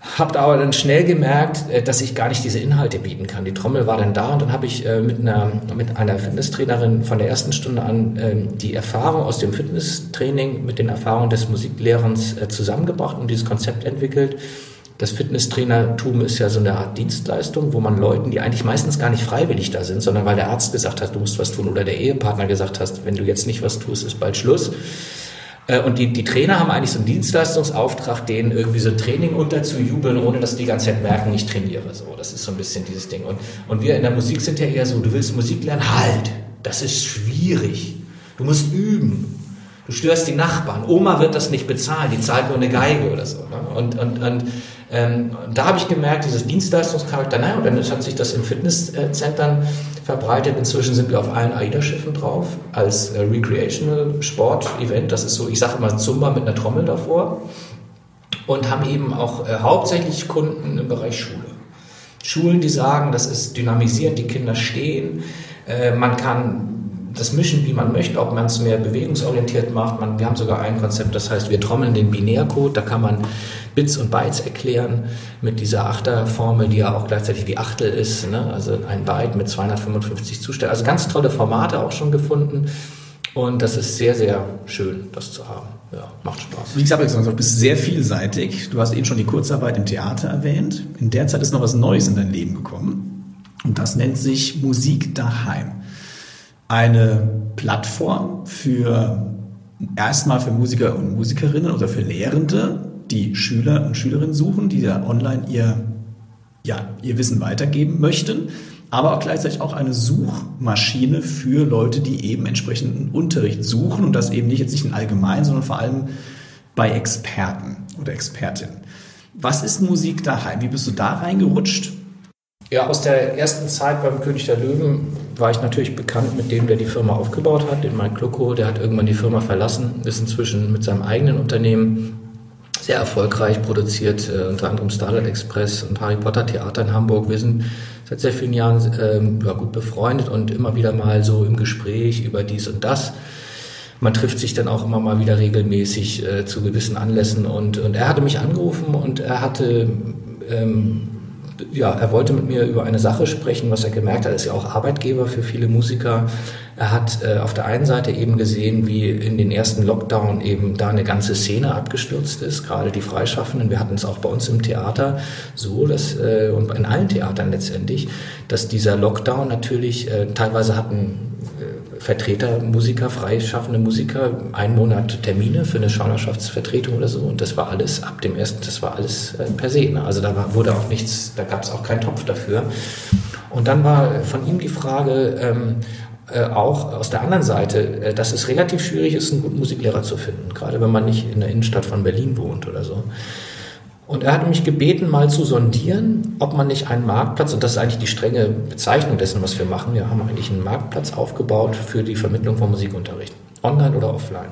habe aber dann schnell gemerkt, äh, dass ich gar nicht diese Inhalte bieten kann. Die Trommel war dann da und dann habe ich äh, mit einer, mit einer Fitnesstrainerin von der ersten Stunde an ähm, die Erfahrung aus dem Fitnesstraining mit den Erfahrungen des Musiklehrens äh, zusammengebracht und dieses Konzept entwickelt. Das Fitnesstrainertum ist ja so eine Art Dienstleistung, wo man Leuten, die eigentlich meistens gar nicht freiwillig da sind, sondern weil der Arzt gesagt hat, du musst was tun oder der Ehepartner gesagt hat, wenn du jetzt nicht was tust, ist bald Schluss und die, die Trainer haben eigentlich so einen Dienstleistungsauftrag, denen irgendwie so ein Training unterzujubeln, ohne dass die die ganze Zeit merken, ich trainiere. So, das ist so ein bisschen dieses Ding. Und, und wir in der Musik sind ja eher so, du willst Musik lernen, halt, das ist schwierig. Du musst üben. Du störst die Nachbarn. Oma wird das nicht bezahlen, die zahlt nur eine Geige oder so. Ne? Und, und, und ähm, da habe ich gemerkt, dieses Dienstleistungscharakter, naja, und dann hat sich das in Fitnesszentren verbreitet. Inzwischen sind wir auf allen AIDA-Schiffen drauf als äh, Recreational Sport-Event. Das ist so, ich sage immer Zumba mit einer Trommel davor. Und haben eben auch äh, hauptsächlich Kunden im Bereich Schule. Schulen, die sagen, das ist dynamisierend, die Kinder stehen. Äh, man kann das mischen, wie man möchte, ob man es mehr bewegungsorientiert macht. Man, wir haben sogar ein Konzept, das heißt, wir trommeln den Binärcode, da kann man Bits und Bytes erklären mit dieser Achterformel, die ja auch gleichzeitig wie Achtel ist, ne? also ein Byte mit 255 Zuständen. Also ganz tolle Formate auch schon gefunden und das ist sehr, sehr schön, das zu haben. Ja, macht Spaß. Wie gesagt, du bist sehr vielseitig. Du hast eben schon die Kurzarbeit im Theater erwähnt. In der Zeit ist noch was Neues in dein Leben gekommen. Und das nennt sich Musik daheim eine Plattform für erstmal für Musiker und Musikerinnen oder für Lehrende, die Schüler und Schülerinnen suchen, die da online ihr, ja, ihr Wissen weitergeben möchten, aber auch gleichzeitig auch eine Suchmaschine für Leute, die eben entsprechenden Unterricht suchen und das eben nicht jetzt nicht in allgemein, sondern vor allem bei Experten oder Expertinnen. Was ist Musik daheim? Wie bist du da reingerutscht? Ja, aus der ersten Zeit beim König der Löwen war ich natürlich bekannt mit dem, der die Firma aufgebaut hat, den Mike Lucko. Der hat irgendwann die Firma verlassen, ist inzwischen mit seinem eigenen Unternehmen sehr erfolgreich produziert, äh, unter anderem Starlight Express und Harry Potter Theater in Hamburg. Wir sind seit sehr vielen Jahren ähm, ja, gut befreundet und immer wieder mal so im Gespräch über dies und das. Man trifft sich dann auch immer mal wieder regelmäßig äh, zu gewissen Anlässen und, und er hatte mich angerufen und er hatte ähm, ja, er wollte mit mir über eine Sache sprechen, was er gemerkt hat, ist ja auch Arbeitgeber für viele Musiker. Er hat äh, auf der einen Seite eben gesehen, wie in den ersten Lockdown eben da eine ganze Szene abgestürzt ist, gerade die Freischaffenden. Wir hatten es auch bei uns im Theater so, dass, äh, und in allen Theatern letztendlich, dass dieser Lockdown natürlich, äh, teilweise hatten Vertreter, Musiker, freischaffende Musiker, einen Monat Termine für eine Schwangerschaftsvertretung oder so. Und das war alles ab dem ersten, das war alles äh, per se. Ne? Also da war, wurde auch nichts, da gab es auch keinen Topf dafür. Und dann war von ihm die Frage, ähm, äh, auch aus der anderen Seite, äh, dass es relativ schwierig ist, einen guten Musiklehrer zu finden, gerade wenn man nicht in der Innenstadt von Berlin wohnt oder so. Und er hat mich gebeten, mal zu sondieren, ob man nicht einen Marktplatz, und das ist eigentlich die strenge Bezeichnung dessen, was wir machen, wir haben eigentlich einen Marktplatz aufgebaut für die Vermittlung von Musikunterricht, online oder offline.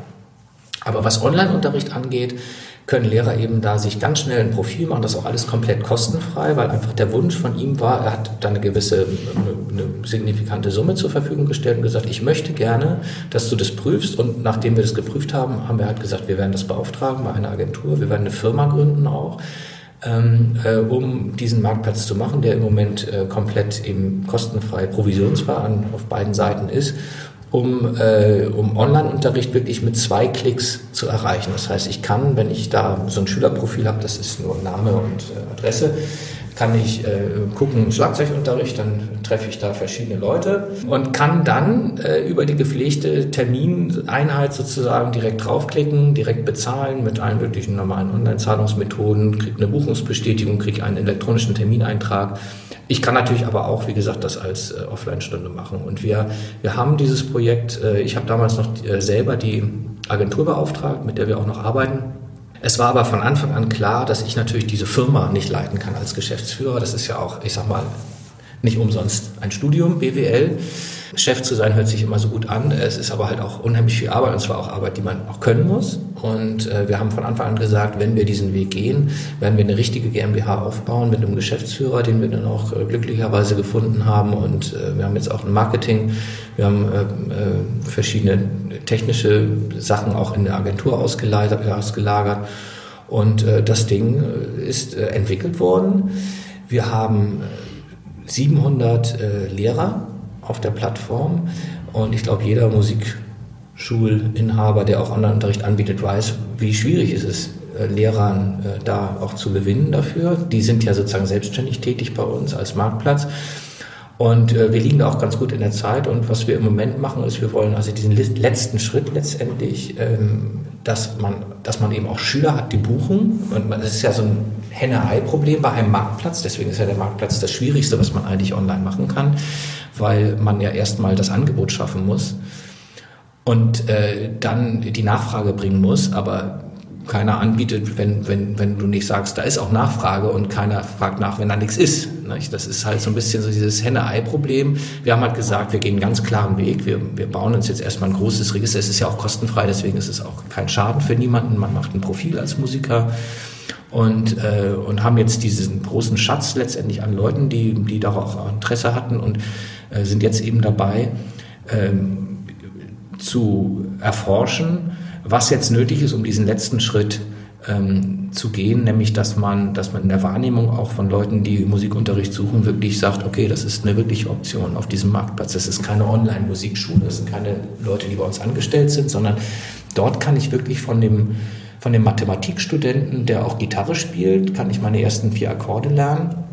Aber was Online-Unterricht angeht, können Lehrer eben da sich ganz schnell ein Profil machen, das auch alles komplett kostenfrei, weil einfach der Wunsch von ihm war, er hat da eine gewisse, eine, eine signifikante Summe zur Verfügung gestellt und gesagt, ich möchte gerne, dass du das prüfst. Und nachdem wir das geprüft haben, haben wir halt gesagt, wir werden das beauftragen bei einer Agentur, wir werden eine Firma gründen auch, ähm, äh, um diesen Marktplatz zu machen, der im Moment äh, komplett eben kostenfrei provisionsfrei an, auf beiden Seiten ist um, äh, um Online-Unterricht wirklich mit zwei Klicks zu erreichen. Das heißt, ich kann, wenn ich da so ein Schülerprofil habe, das ist nur Name und äh, Adresse, kann ich äh, gucken, Schlagzeugunterricht, dann treffe ich da verschiedene Leute und kann dann äh, über die gepflegte Termineinheit sozusagen direkt draufklicken, direkt bezahlen mit allen möglichen normalen Online-Zahlungsmethoden, kriege eine Buchungsbestätigung, kriege einen elektronischen Termineintrag. Ich kann natürlich aber auch, wie gesagt, das als äh, Offline-Stunde machen. Und wir, wir haben dieses Projekt, äh, ich habe damals noch äh, selber die Agentur beauftragt, mit der wir auch noch arbeiten. Es war aber von Anfang an klar, dass ich natürlich diese Firma nicht leiten kann als Geschäftsführer. Das ist ja auch, ich sag mal, nicht umsonst ein Studium, BWL. Chef zu sein hört sich immer so gut an. Es ist aber halt auch unheimlich viel Arbeit und zwar auch Arbeit, die man auch können muss. Und äh, wir haben von Anfang an gesagt, wenn wir diesen Weg gehen, werden wir eine richtige GmbH aufbauen mit einem Geschäftsführer, den wir dann auch äh, glücklicherweise gefunden haben. Und äh, wir haben jetzt auch ein Marketing, wir haben äh, äh, verschiedene technische Sachen auch in der Agentur ausgelagert. ausgelagert. Und äh, das Ding ist entwickelt worden. Wir haben 700 äh, Lehrer auf der Plattform und ich glaube, jeder Musikschulinhaber, der auch Online-Unterricht anbietet, weiß, wie schwierig es ist, äh, Lehrern äh, da auch zu gewinnen dafür. Die sind ja sozusagen selbstständig tätig bei uns als Marktplatz. Und äh, wir liegen da auch ganz gut in der Zeit. Und was wir im Moment machen, ist, wir wollen also diesen letzten Schritt letztendlich, ähm, dass man, dass man eben auch Schüler hat, die buchen. Und das ist ja so ein Henne-Ei-Problem bei einem Marktplatz. Deswegen ist ja der Marktplatz das Schwierigste, was man eigentlich online machen kann, weil man ja erstmal das Angebot schaffen muss und äh, dann die Nachfrage bringen muss. Aber keiner anbietet, wenn, wenn, wenn du nicht sagst, da ist auch Nachfrage und keiner fragt nach, wenn da nichts ist. Das ist halt so ein bisschen so dieses Henne-Ei-Problem. Wir haben halt gesagt, wir gehen einen ganz klaren Weg. Wir, wir bauen uns jetzt erstmal ein großes Register. Es ist ja auch kostenfrei, deswegen ist es auch kein Schaden für niemanden. Man macht ein Profil als Musiker und, äh, und haben jetzt diesen großen Schatz letztendlich an Leuten, die, die darauf auch Interesse hatten und äh, sind jetzt eben dabei, ähm, zu erforschen, was jetzt nötig ist, um diesen letzten Schritt ähm, zu gehen, nämlich dass man, dass man in der Wahrnehmung auch von Leuten, die Musikunterricht suchen, wirklich sagt, okay, das ist eine wirkliche Option auf diesem Marktplatz. Das ist keine Online-Musikschule, das sind keine Leute, die bei uns angestellt sind, sondern dort kann ich wirklich von dem, von dem Mathematikstudenten, der auch Gitarre spielt, kann ich meine ersten vier Akkorde lernen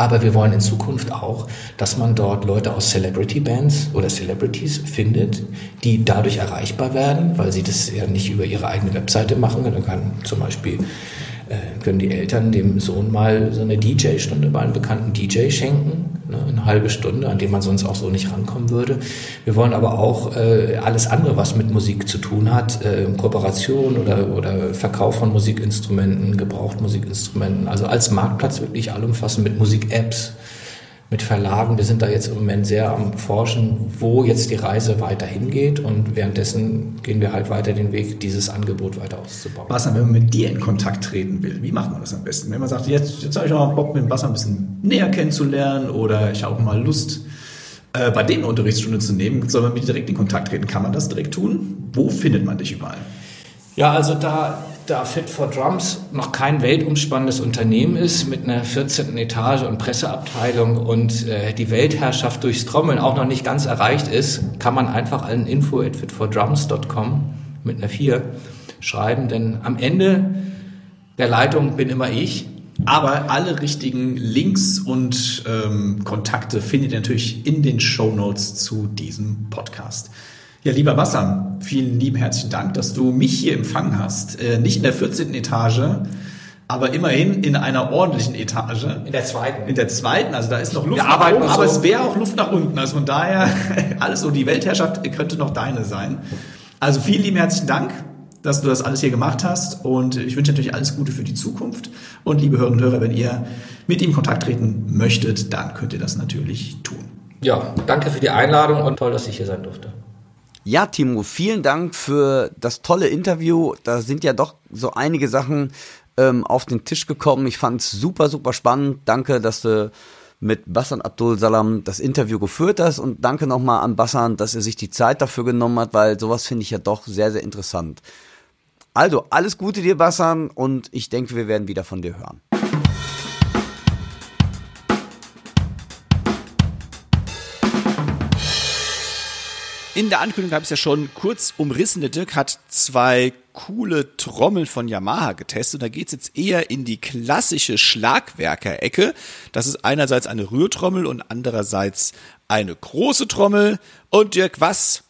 aber wir wollen in Zukunft auch, dass man dort Leute aus Celebrity Bands oder Celebrities findet, die dadurch erreichbar werden, weil sie das ja nicht über ihre eigene Webseite machen. Dann kann zum Beispiel äh, können die Eltern dem Sohn mal so eine DJ-Stunde bei einem bekannten DJ schenken, ne, eine halbe Stunde, an dem man sonst auch so nicht rankommen würde. Wir wollen aber auch äh, alles andere, was mit Musik zu tun hat, äh, Kooperation oder, oder Verkauf von Musikinstrumenten, Gebrauchtmusikinstrumenten, also als Marktplatz wirklich allumfassend mit Musik-Apps mit Verlagen. Wir sind da jetzt im Moment sehr am Forschen, wo jetzt die Reise weiter hingeht und währenddessen gehen wir halt weiter den Weg, dieses Angebot weiter auszubauen. Bassam, wenn man mit dir in Kontakt treten will, wie macht man das am besten? Wenn man sagt, jetzt, jetzt habe ich auch mal Bock, mit dem Bassam ein bisschen näher kennenzulernen oder ich habe auch mal Lust, äh, bei denen Unterrichtsstunde zu nehmen, soll man mit dir direkt in Kontakt treten? Kann man das direkt tun? Wo findet man dich überall? Ja, also da da Fit for Drums noch kein weltumspannendes Unternehmen ist mit einer 14. Etage und Presseabteilung und äh, die Weltherrschaft durchs Trommeln auch noch nicht ganz erreicht ist, kann man einfach an info at fitfordrums.com mit einer 4 schreiben, denn am Ende der Leitung bin immer ich. Aber alle richtigen Links und ähm, Kontakte findet ihr natürlich in den Show Notes zu diesem Podcast. Ja, lieber Bassam, vielen lieben herzlichen Dank, dass du mich hier empfangen hast. Äh, nicht in der 14. Etage, aber immerhin in einer ordentlichen Etage. In der zweiten. In der zweiten, also da ist noch Luft Wir nach oben, aber so. es wäre auch Luft nach unten. Also von daher, alles so, die Weltherrschaft könnte noch deine sein. Also vielen lieben herzlichen Dank, dass du das alles hier gemacht hast und ich wünsche natürlich alles Gute für die Zukunft. Und liebe Hörerinnen und Hörer, wenn ihr mit ihm in Kontakt treten möchtet, dann könnt ihr das natürlich tun. Ja, danke für die Einladung und toll, dass ich hier sein durfte. Ja, Timo, vielen Dank für das tolle Interview. Da sind ja doch so einige Sachen ähm, auf den Tisch gekommen. Ich fand es super, super spannend. Danke, dass du mit Bassan Abdul Salam das Interview geführt hast und danke nochmal an Bassan, dass er sich die Zeit dafür genommen hat, weil sowas finde ich ja doch sehr, sehr interessant. Also, alles Gute dir, Bassan, und ich denke, wir werden wieder von dir hören. In der Ankündigung habe ich es ja schon kurz umrissen. Der Dirk hat zwei coole Trommeln von Yamaha getestet. Da geht es jetzt eher in die klassische Schlagwerker-Ecke. Das ist einerseits eine Rührtrommel und andererseits eine große Trommel. Und Dirk, was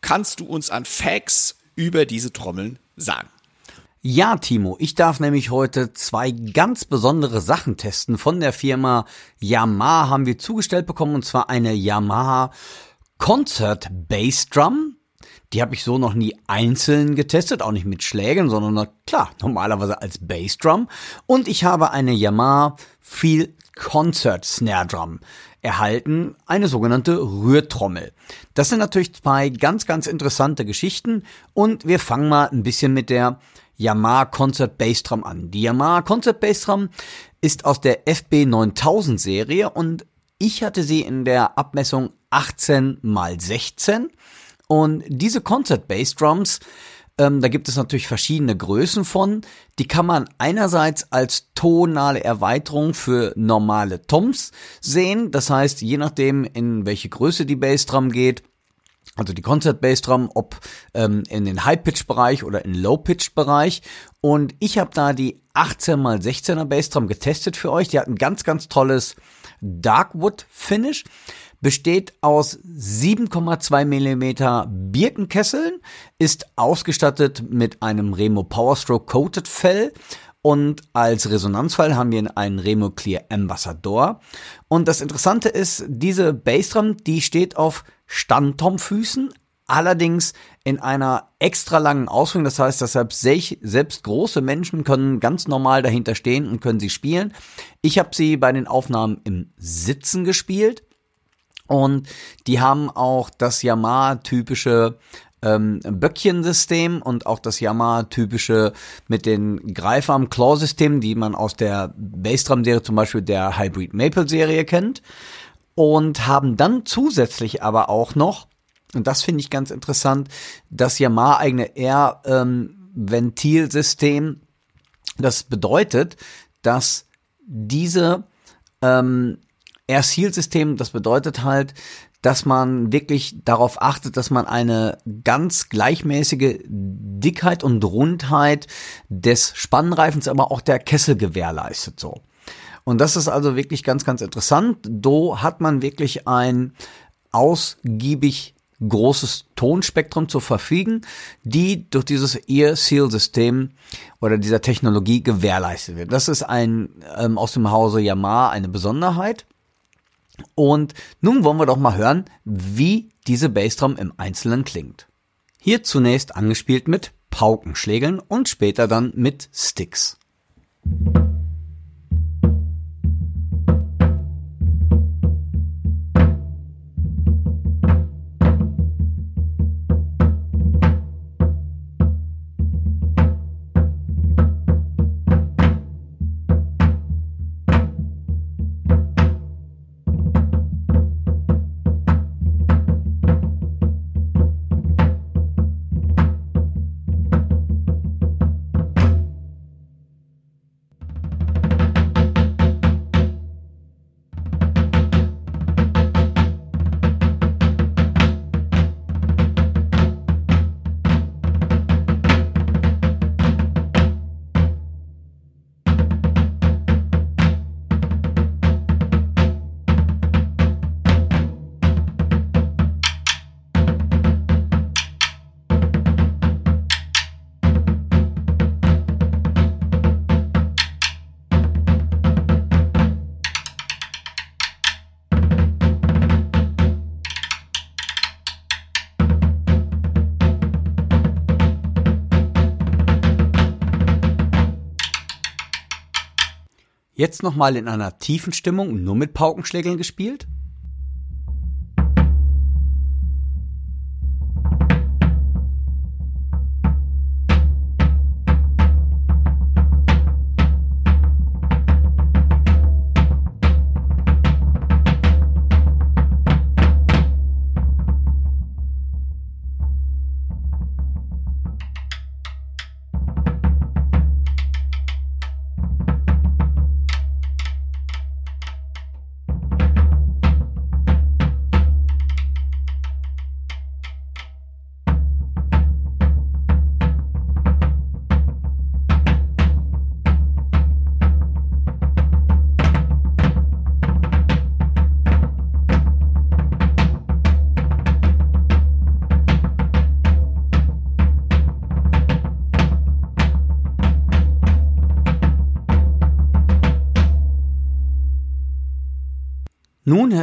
kannst du uns an Facts über diese Trommeln sagen? Ja, Timo, ich darf nämlich heute zwei ganz besondere Sachen testen. Von der Firma Yamaha haben wir zugestellt bekommen und zwar eine Yamaha Concert Bass Drum. Die habe ich so noch nie einzeln getestet, auch nicht mit Schlägen, sondern klar, normalerweise als Bass Drum. Und ich habe eine Yamaha Feel Concert Snare Drum erhalten, eine sogenannte Rührtrommel. Das sind natürlich zwei ganz, ganz interessante Geschichten und wir fangen mal ein bisschen mit der Yamaha Concert Bass Drum an. Die Yamaha Concert Bass Drum ist aus der FB 9000 Serie und ich hatte sie in der Abmessung 18 mal 16 und diese Concert Bass Drums, ähm, da gibt es natürlich verschiedene Größen von. Die kann man einerseits als tonale Erweiterung für normale Toms sehen. Das heißt, je nachdem, in welche Größe die Bassdrum geht, also die Concert Bass Drum, ob ähm, in den High-Pitch-Bereich oder in Low-Pitch-Bereich. Und ich habe da die 18x16er Bass Drum getestet für euch. Die hat ein ganz, ganz tolles Darkwood-Finish. Besteht aus 7,2 Millimeter Birkenkesseln, ist ausgestattet mit einem Remo Powerstroke Coated Fell und als Resonanzfall haben wir einen Remo Clear Ambassador. Und das Interessante ist, diese Bassdrum, die steht auf Standtom-Füßen, allerdings in einer extra langen Ausführung. Das heißt, deshalb selbst große Menschen können ganz normal dahinter stehen und können sie spielen. Ich habe sie bei den Aufnahmen im Sitzen gespielt. Und die haben auch das Yamaha-typische ähm, Böckchensystem und auch das Yamaha-typische mit den Greifarm-Claw-System, die man aus der Bassdrum-Serie, zum Beispiel der Hybrid Maple-Serie kennt. Und haben dann zusätzlich aber auch noch, und das finde ich ganz interessant, das Yamaha-eigene Air-Ventilsystem. das bedeutet, dass diese ähm, Air-Seal-System, das bedeutet halt, dass man wirklich darauf achtet, dass man eine ganz gleichmäßige Dickheit und Rundheit des Spannreifens, aber auch der Kessel gewährleistet so. Und das ist also wirklich ganz, ganz interessant. Do hat man wirklich ein ausgiebig großes Tonspektrum zur Verfügung, die durch dieses Ear-Seal-System oder dieser Technologie gewährleistet wird. Das ist ein ähm, aus dem Hause Yamaha eine Besonderheit. Und nun wollen wir doch mal hören, wie diese Bassdrum im Einzelnen klingt. Hier zunächst angespielt mit Paukenschlägeln und später dann mit Sticks. Jetzt nochmal in einer tiefen Stimmung, nur mit Paukenschlägeln gespielt.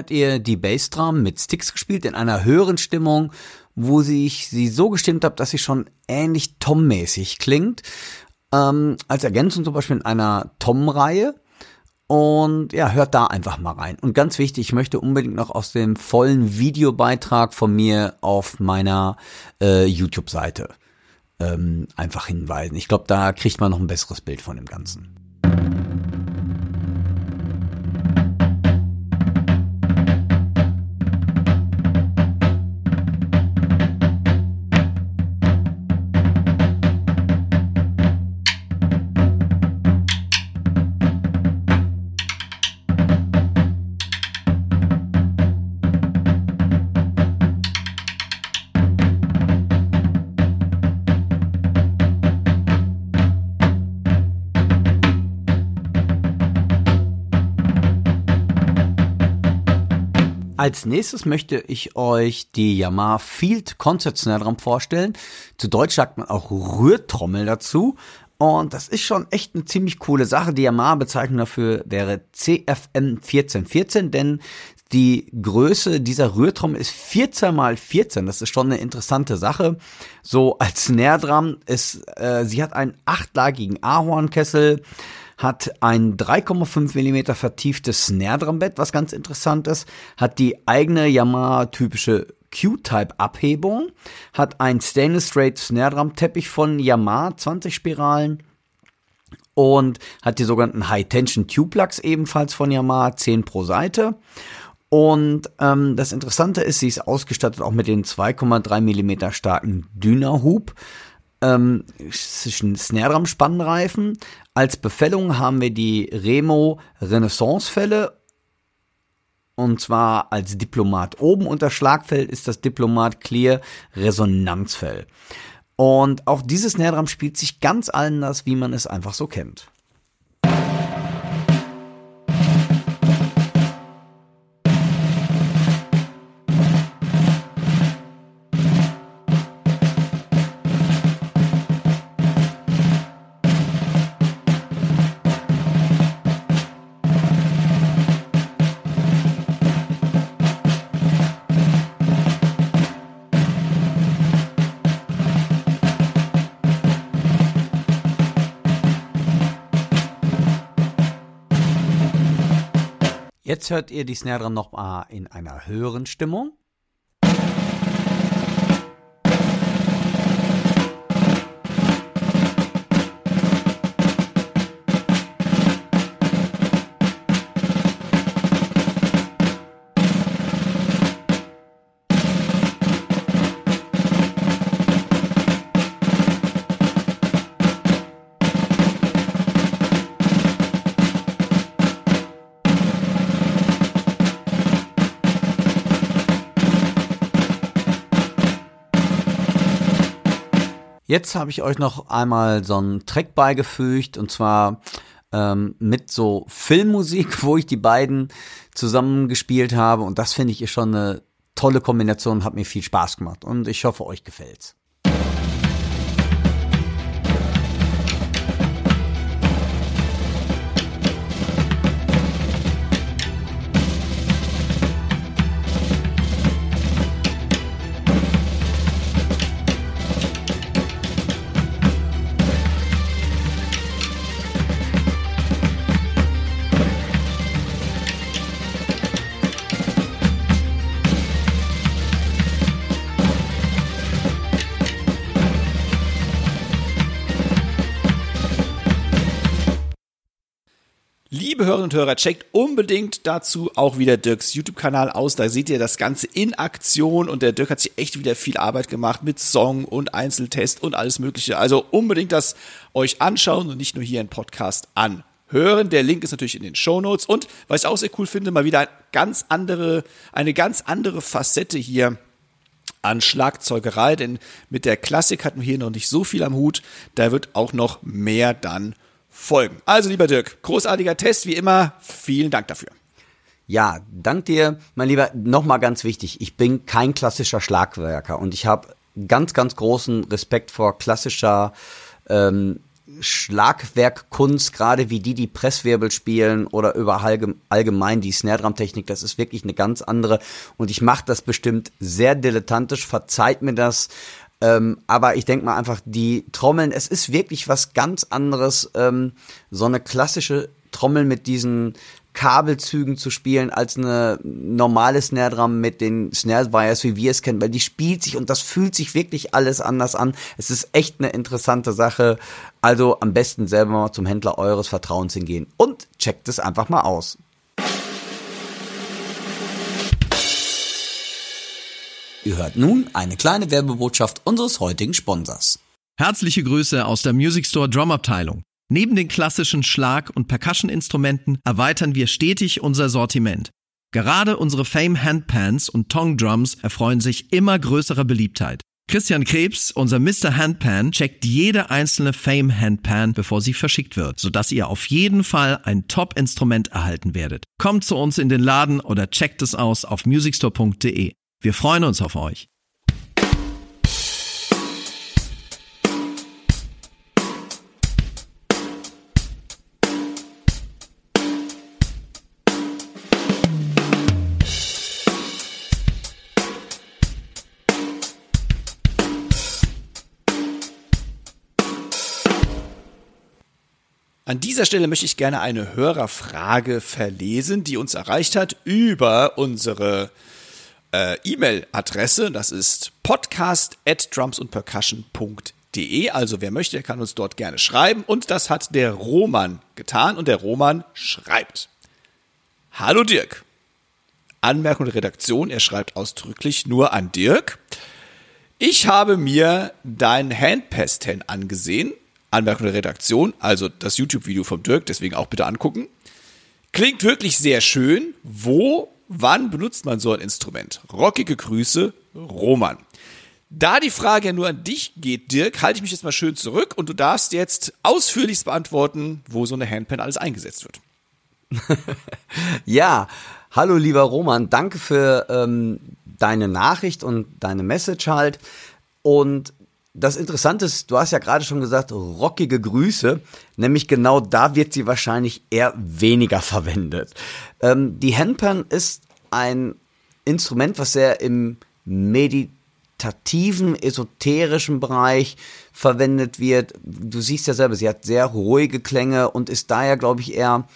Hört ihr die Bassdrum mit Sticks gespielt in einer höheren Stimmung, wo ich sie so gestimmt habe, dass sie schon ähnlich Tom-mäßig klingt. Ähm, als Ergänzung zum Beispiel in einer Tom-Reihe. Und ja, hört da einfach mal rein. Und ganz wichtig, ich möchte unbedingt noch aus dem vollen Videobeitrag von mir auf meiner äh, YouTube-Seite ähm, einfach hinweisen. Ich glaube, da kriegt man noch ein besseres Bild von dem Ganzen. Als nächstes möchte ich euch die Yamaha Field Concert Snare Drum vorstellen. Zu Deutsch sagt man auch Rührtrommel dazu. Und das ist schon echt eine ziemlich coole Sache. Die Yamaha-Bezeichnung dafür wäre CFM 1414, denn die Größe dieser Rührtrommel ist 14 mal 14. Das ist schon eine interessante Sache. So als Snare Drum ist, äh, sie hat einen achtlagigen Ahornkessel, hat ein 3,5 mm vertieftes Snare Drum Bett, was ganz interessant ist, hat die eigene Yamaha typische Q-Type Abhebung, hat ein Stainless Straight Snare Drum Teppich von Yamaha 20 Spiralen und hat die sogenannten High Tension Tube Plugs ebenfalls von Yamaha 10 pro Seite. Und ähm, das Interessante ist, sie ist ausgestattet auch mit den 2,3 mm starken Dyna-Hub ähm, zwischen Snare Drum Spannreifen. Als Befällung haben wir die Remo Renaissance Fälle und zwar als Diplomat. Oben unter Schlagfell ist das Diplomat Clear Resonanzfell. Und auch dieses Drum spielt sich ganz anders, wie man es einfach so kennt. Jetzt hört ihr die Snare noch mal in einer höheren Stimmung. Jetzt habe ich euch noch einmal so einen Track beigefügt und zwar ähm, mit so Filmmusik, wo ich die beiden zusammengespielt habe und das finde ich ist schon eine tolle Kombination, hat mir viel Spaß gemacht und ich hoffe euch gefällt's. Liebe Hörerinnen und Hörer, checkt unbedingt dazu auch wieder Dirks YouTube-Kanal aus. Da seht ihr das Ganze in Aktion und der Dirk hat sich echt wieder viel Arbeit gemacht mit Song und Einzeltest und alles Mögliche. Also unbedingt das euch anschauen und nicht nur hier im Podcast anhören. Der Link ist natürlich in den Show Notes und was ich auch sehr cool finde, mal wieder eine ganz andere, eine ganz andere Facette hier an Schlagzeugerei, denn mit der Klassik hatten wir hier noch nicht so viel am Hut. Da wird auch noch mehr dann folgen. Also, lieber Dirk, großartiger Test, wie immer. Vielen Dank dafür. Ja, dank dir, mein Lieber. Nochmal ganz wichtig, ich bin kein klassischer Schlagwerker und ich habe ganz, ganz großen Respekt vor klassischer ähm, Schlagwerkkunst, gerade wie die, die Presswirbel spielen oder über allgemein die Snare-Drum-Technik, das ist wirklich eine ganz andere und ich mache das bestimmt sehr dilettantisch, verzeiht mir das, ähm, aber ich denke mal einfach, die Trommeln, es ist wirklich was ganz anderes, ähm, so eine klassische Trommel mit diesen Kabelzügen zu spielen als eine normale Snare Drum mit den Snare Wires, wie wir es kennen, weil die spielt sich und das fühlt sich wirklich alles anders an. Es ist echt eine interessante Sache. Also am besten selber mal zum Händler eures Vertrauens hingehen und checkt es einfach mal aus. Ihr hört nun eine kleine Werbebotschaft unseres heutigen Sponsors. Herzliche Grüße aus der Music Store Drum Abteilung. Neben den klassischen Schlag- und Percussion-Instrumenten erweitern wir stetig unser Sortiment. Gerade unsere Fame Handpans und Tong Drums erfreuen sich immer größerer Beliebtheit. Christian Krebs, unser Mr. Handpan, checkt jede einzelne Fame Handpan, bevor sie verschickt wird, sodass ihr auf jeden Fall ein Top-Instrument erhalten werdet. Kommt zu uns in den Laden oder checkt es aus auf musicstore.de. Wir freuen uns auf euch. An dieser Stelle möchte ich gerne eine Hörerfrage verlesen, die uns erreicht hat über unsere äh, E-Mail-Adresse. Das ist podcast at drumsundpercussion.de. Also wer möchte, der kann uns dort gerne schreiben. Und das hat der Roman getan. Und der Roman schreibt. Hallo Dirk. Anmerkung der Redaktion, er schreibt ausdrücklich nur an Dirk. Ich habe mir dein Handpass-10 angesehen Anmerkung der Redaktion, also das YouTube-Video vom Dirk, deswegen auch bitte angucken. Klingt wirklich sehr schön. Wo, wann benutzt man so ein Instrument? Rockige Grüße, Roman. Da die Frage ja nur an dich geht, Dirk, halte ich mich jetzt mal schön zurück und du darfst jetzt ausführlichst beantworten, wo so eine Handpan alles eingesetzt wird. ja, hallo lieber Roman, danke für ähm, deine Nachricht und deine Message halt. Und das Interessante ist, du hast ja gerade schon gesagt, rockige Grüße, nämlich genau da wird sie wahrscheinlich eher weniger verwendet. Ähm, die Handpan ist ein Instrument, was sehr im meditativen, esoterischen Bereich verwendet wird. Du siehst ja selber, sie hat sehr ruhige Klänge und ist daher, glaube ich, eher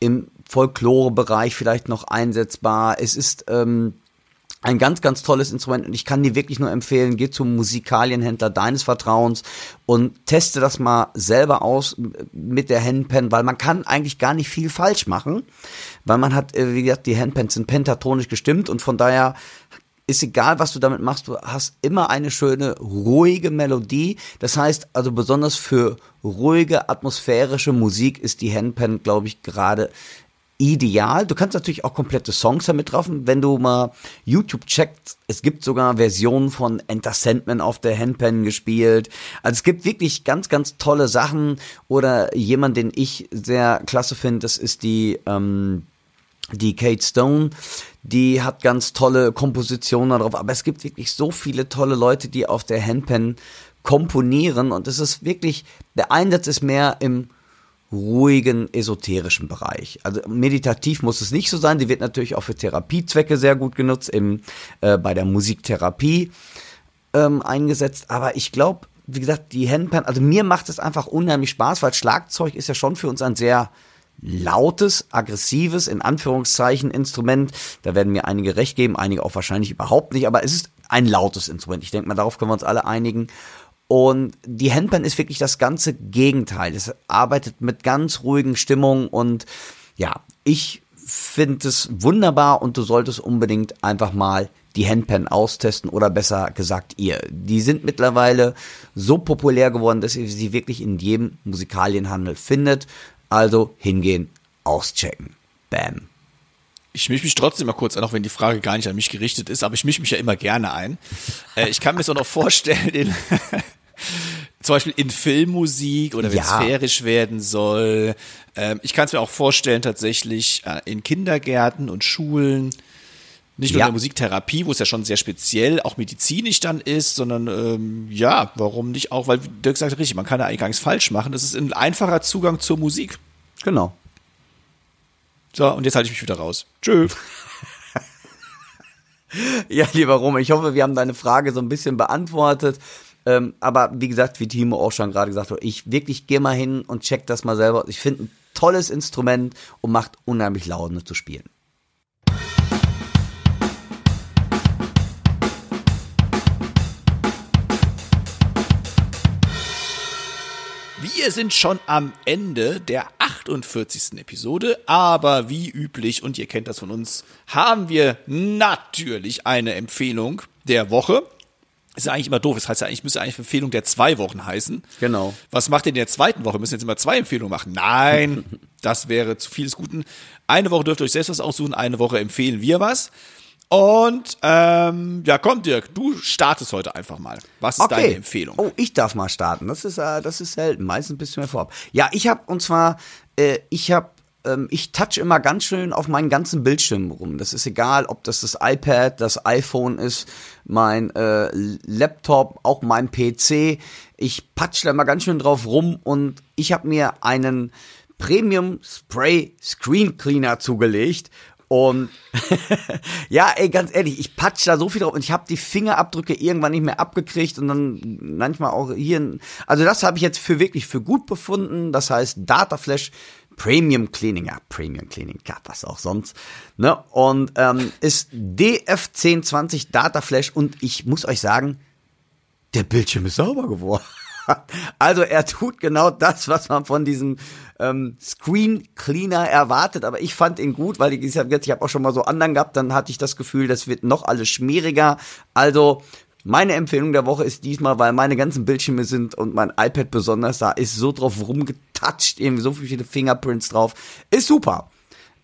im Folklore-Bereich vielleicht noch einsetzbar. Es ist ähm, ein ganz, ganz tolles Instrument und ich kann dir wirklich nur empfehlen, geh zum Musikalienhändler deines Vertrauens und teste das mal selber aus mit der Handpan, weil man kann eigentlich gar nicht viel falsch machen, weil man hat, äh, wie gesagt, die Handpans sind pentatonisch gestimmt und von daher ist egal, was du damit machst, du hast immer eine schöne, ruhige Melodie. Das heißt, also besonders für ruhige, atmosphärische Musik ist die Handpan, glaube ich, gerade ideal. Du kannst natürlich auch komplette Songs damit drauf. Wenn du mal YouTube checkst, es gibt sogar Versionen von Enter Sandman auf der Handpan gespielt. Also es gibt wirklich ganz, ganz tolle Sachen. Oder jemand, den ich sehr klasse finde, das ist die, ähm, die Kate Stone. Die hat ganz tolle Kompositionen darauf. Aber es gibt wirklich so viele tolle Leute, die auf der Handpan komponieren. Und es ist wirklich, der Einsatz ist mehr im ruhigen, esoterischen Bereich. Also meditativ muss es nicht so sein. Die wird natürlich auch für Therapiezwecke sehr gut genutzt, im, äh, bei der Musiktherapie ähm, eingesetzt. Aber ich glaube, wie gesagt, die Handpan, also mir macht es einfach unheimlich Spaß, weil Schlagzeug ist ja schon für uns ein sehr lautes, aggressives, in Anführungszeichen Instrument. Da werden mir einige recht geben, einige auch wahrscheinlich überhaupt nicht, aber es ist ein lautes Instrument. Ich denke mal, darauf können wir uns alle einigen. Und die Handpan ist wirklich das ganze Gegenteil. Es arbeitet mit ganz ruhigen Stimmungen und ja, ich finde es wunderbar und du solltest unbedingt einfach mal die Handpan austesten oder besser gesagt ihr. Die sind mittlerweile so populär geworden, dass ihr sie wirklich in jedem Musikalienhandel findet. Also hingehen, auschecken. Bam. Ich mische mich trotzdem mal kurz ein, auch wenn die Frage gar nicht an mich gerichtet ist, aber ich mische mich ja immer gerne ein. Äh, ich kann mir so noch vorstellen, in, zum Beispiel in Filmmusik oder wenn es Ja. sphärisch werden soll. Ähm, ich kann es mir auch vorstellen, tatsächlich äh, in Kindergärten und Schulen. Nicht nur Ja. in der Musiktherapie, wo es ja schon sehr speziell auch medizinisch dann ist, sondern ähm, ja, warum nicht auch, weil Dirk sagt richtig, man kann da eigentlich gar nichts falsch machen. Das ist ein einfacher Zugang zur Musik. Genau. So, und jetzt halte ich mich wieder raus. Tschö. Ja, lieber Rom, ich hoffe, wir haben deine Frage so ein bisschen beantwortet. Ähm, aber wie gesagt, wie Timo auch schon gerade gesagt hat, ich wirklich gehe mal hin und check das mal selber. Ich finde ein tolles Instrument und macht unheimlich Laune zu spielen. Wir sind schon am Ende der 48. Episode, aber wie üblich, und ihr kennt das von uns, haben wir natürlich eine Empfehlung der Woche. Ist ja eigentlich immer doof, das heißt ja eigentlich, müsste eigentlich Empfehlung der zwei Wochen heißen. Genau. Was macht ihr in der zweiten Woche? Müssen jetzt immer zwei Empfehlungen machen? Nein, das wäre zu viel des Guten. Eine Woche dürft ihr euch selbst was aussuchen, eine Woche empfehlen wir was. Und ähm, ja, komm Dirk, du startest heute einfach mal. Was ist deine Empfehlung? Oh, ich darf mal starten. Das ist, äh, das ist selten. Meistens bist du mir vorab. Ja, ich habe und zwar, äh, ich habe, ähm, ich touch immer ganz schön auf meinen ganzen Bildschirm rum. Das ist egal, ob das das iPad, das iPhone ist, mein äh, Laptop, auch mein PC. Ich patsch da immer ganz schön drauf rum und ich habe mir einen Premium Spray Screen Cleaner zugelegt und ja, ey, ganz ehrlich, ich patsch da so viel drauf und ich habe die Fingerabdrücke irgendwann nicht mehr abgekriegt und dann manchmal auch hier. Also das habe ich jetzt für wirklich für gut befunden. Das heißt Dataflash Premium Cleaning, ja, Premium Cleaning, ja, was auch sonst. Ne? Und ähm, ist DF1020 Dataflash und ich muss euch sagen, der Bildschirm ist sauber geworden. Also er tut genau das, was man von diesem ähm, Screen Cleaner erwartet. Aber ich fand ihn gut, weil ich, ich habe hab auch schon mal so anderen gehabt. Dann hatte ich das Gefühl, das wird noch alles schmieriger. Also meine Empfehlung der Woche ist diesmal, weil meine ganzen Bildschirme sind und mein iPad besonders, da ist so drauf rumgetatscht, irgendwie so viele Fingerprints drauf. Ist super.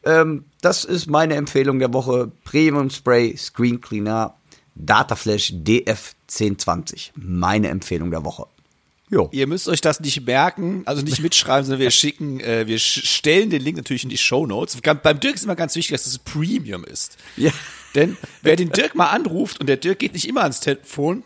Ähm, das ist meine Empfehlung der Woche. Premium Spray Screen Cleaner Dataflash DF1020. Meine Empfehlung der Woche. Jo. Ihr müsst euch das nicht merken, also nicht mitschreiben, sondern wir schicken, äh, wir stellen den Link natürlich in die Show Notes. Beim Dirk ist immer ganz wichtig, dass es Premium ist. Ja. Denn wer den Dirk mal anruft und der Dirk geht nicht immer ans Telefon,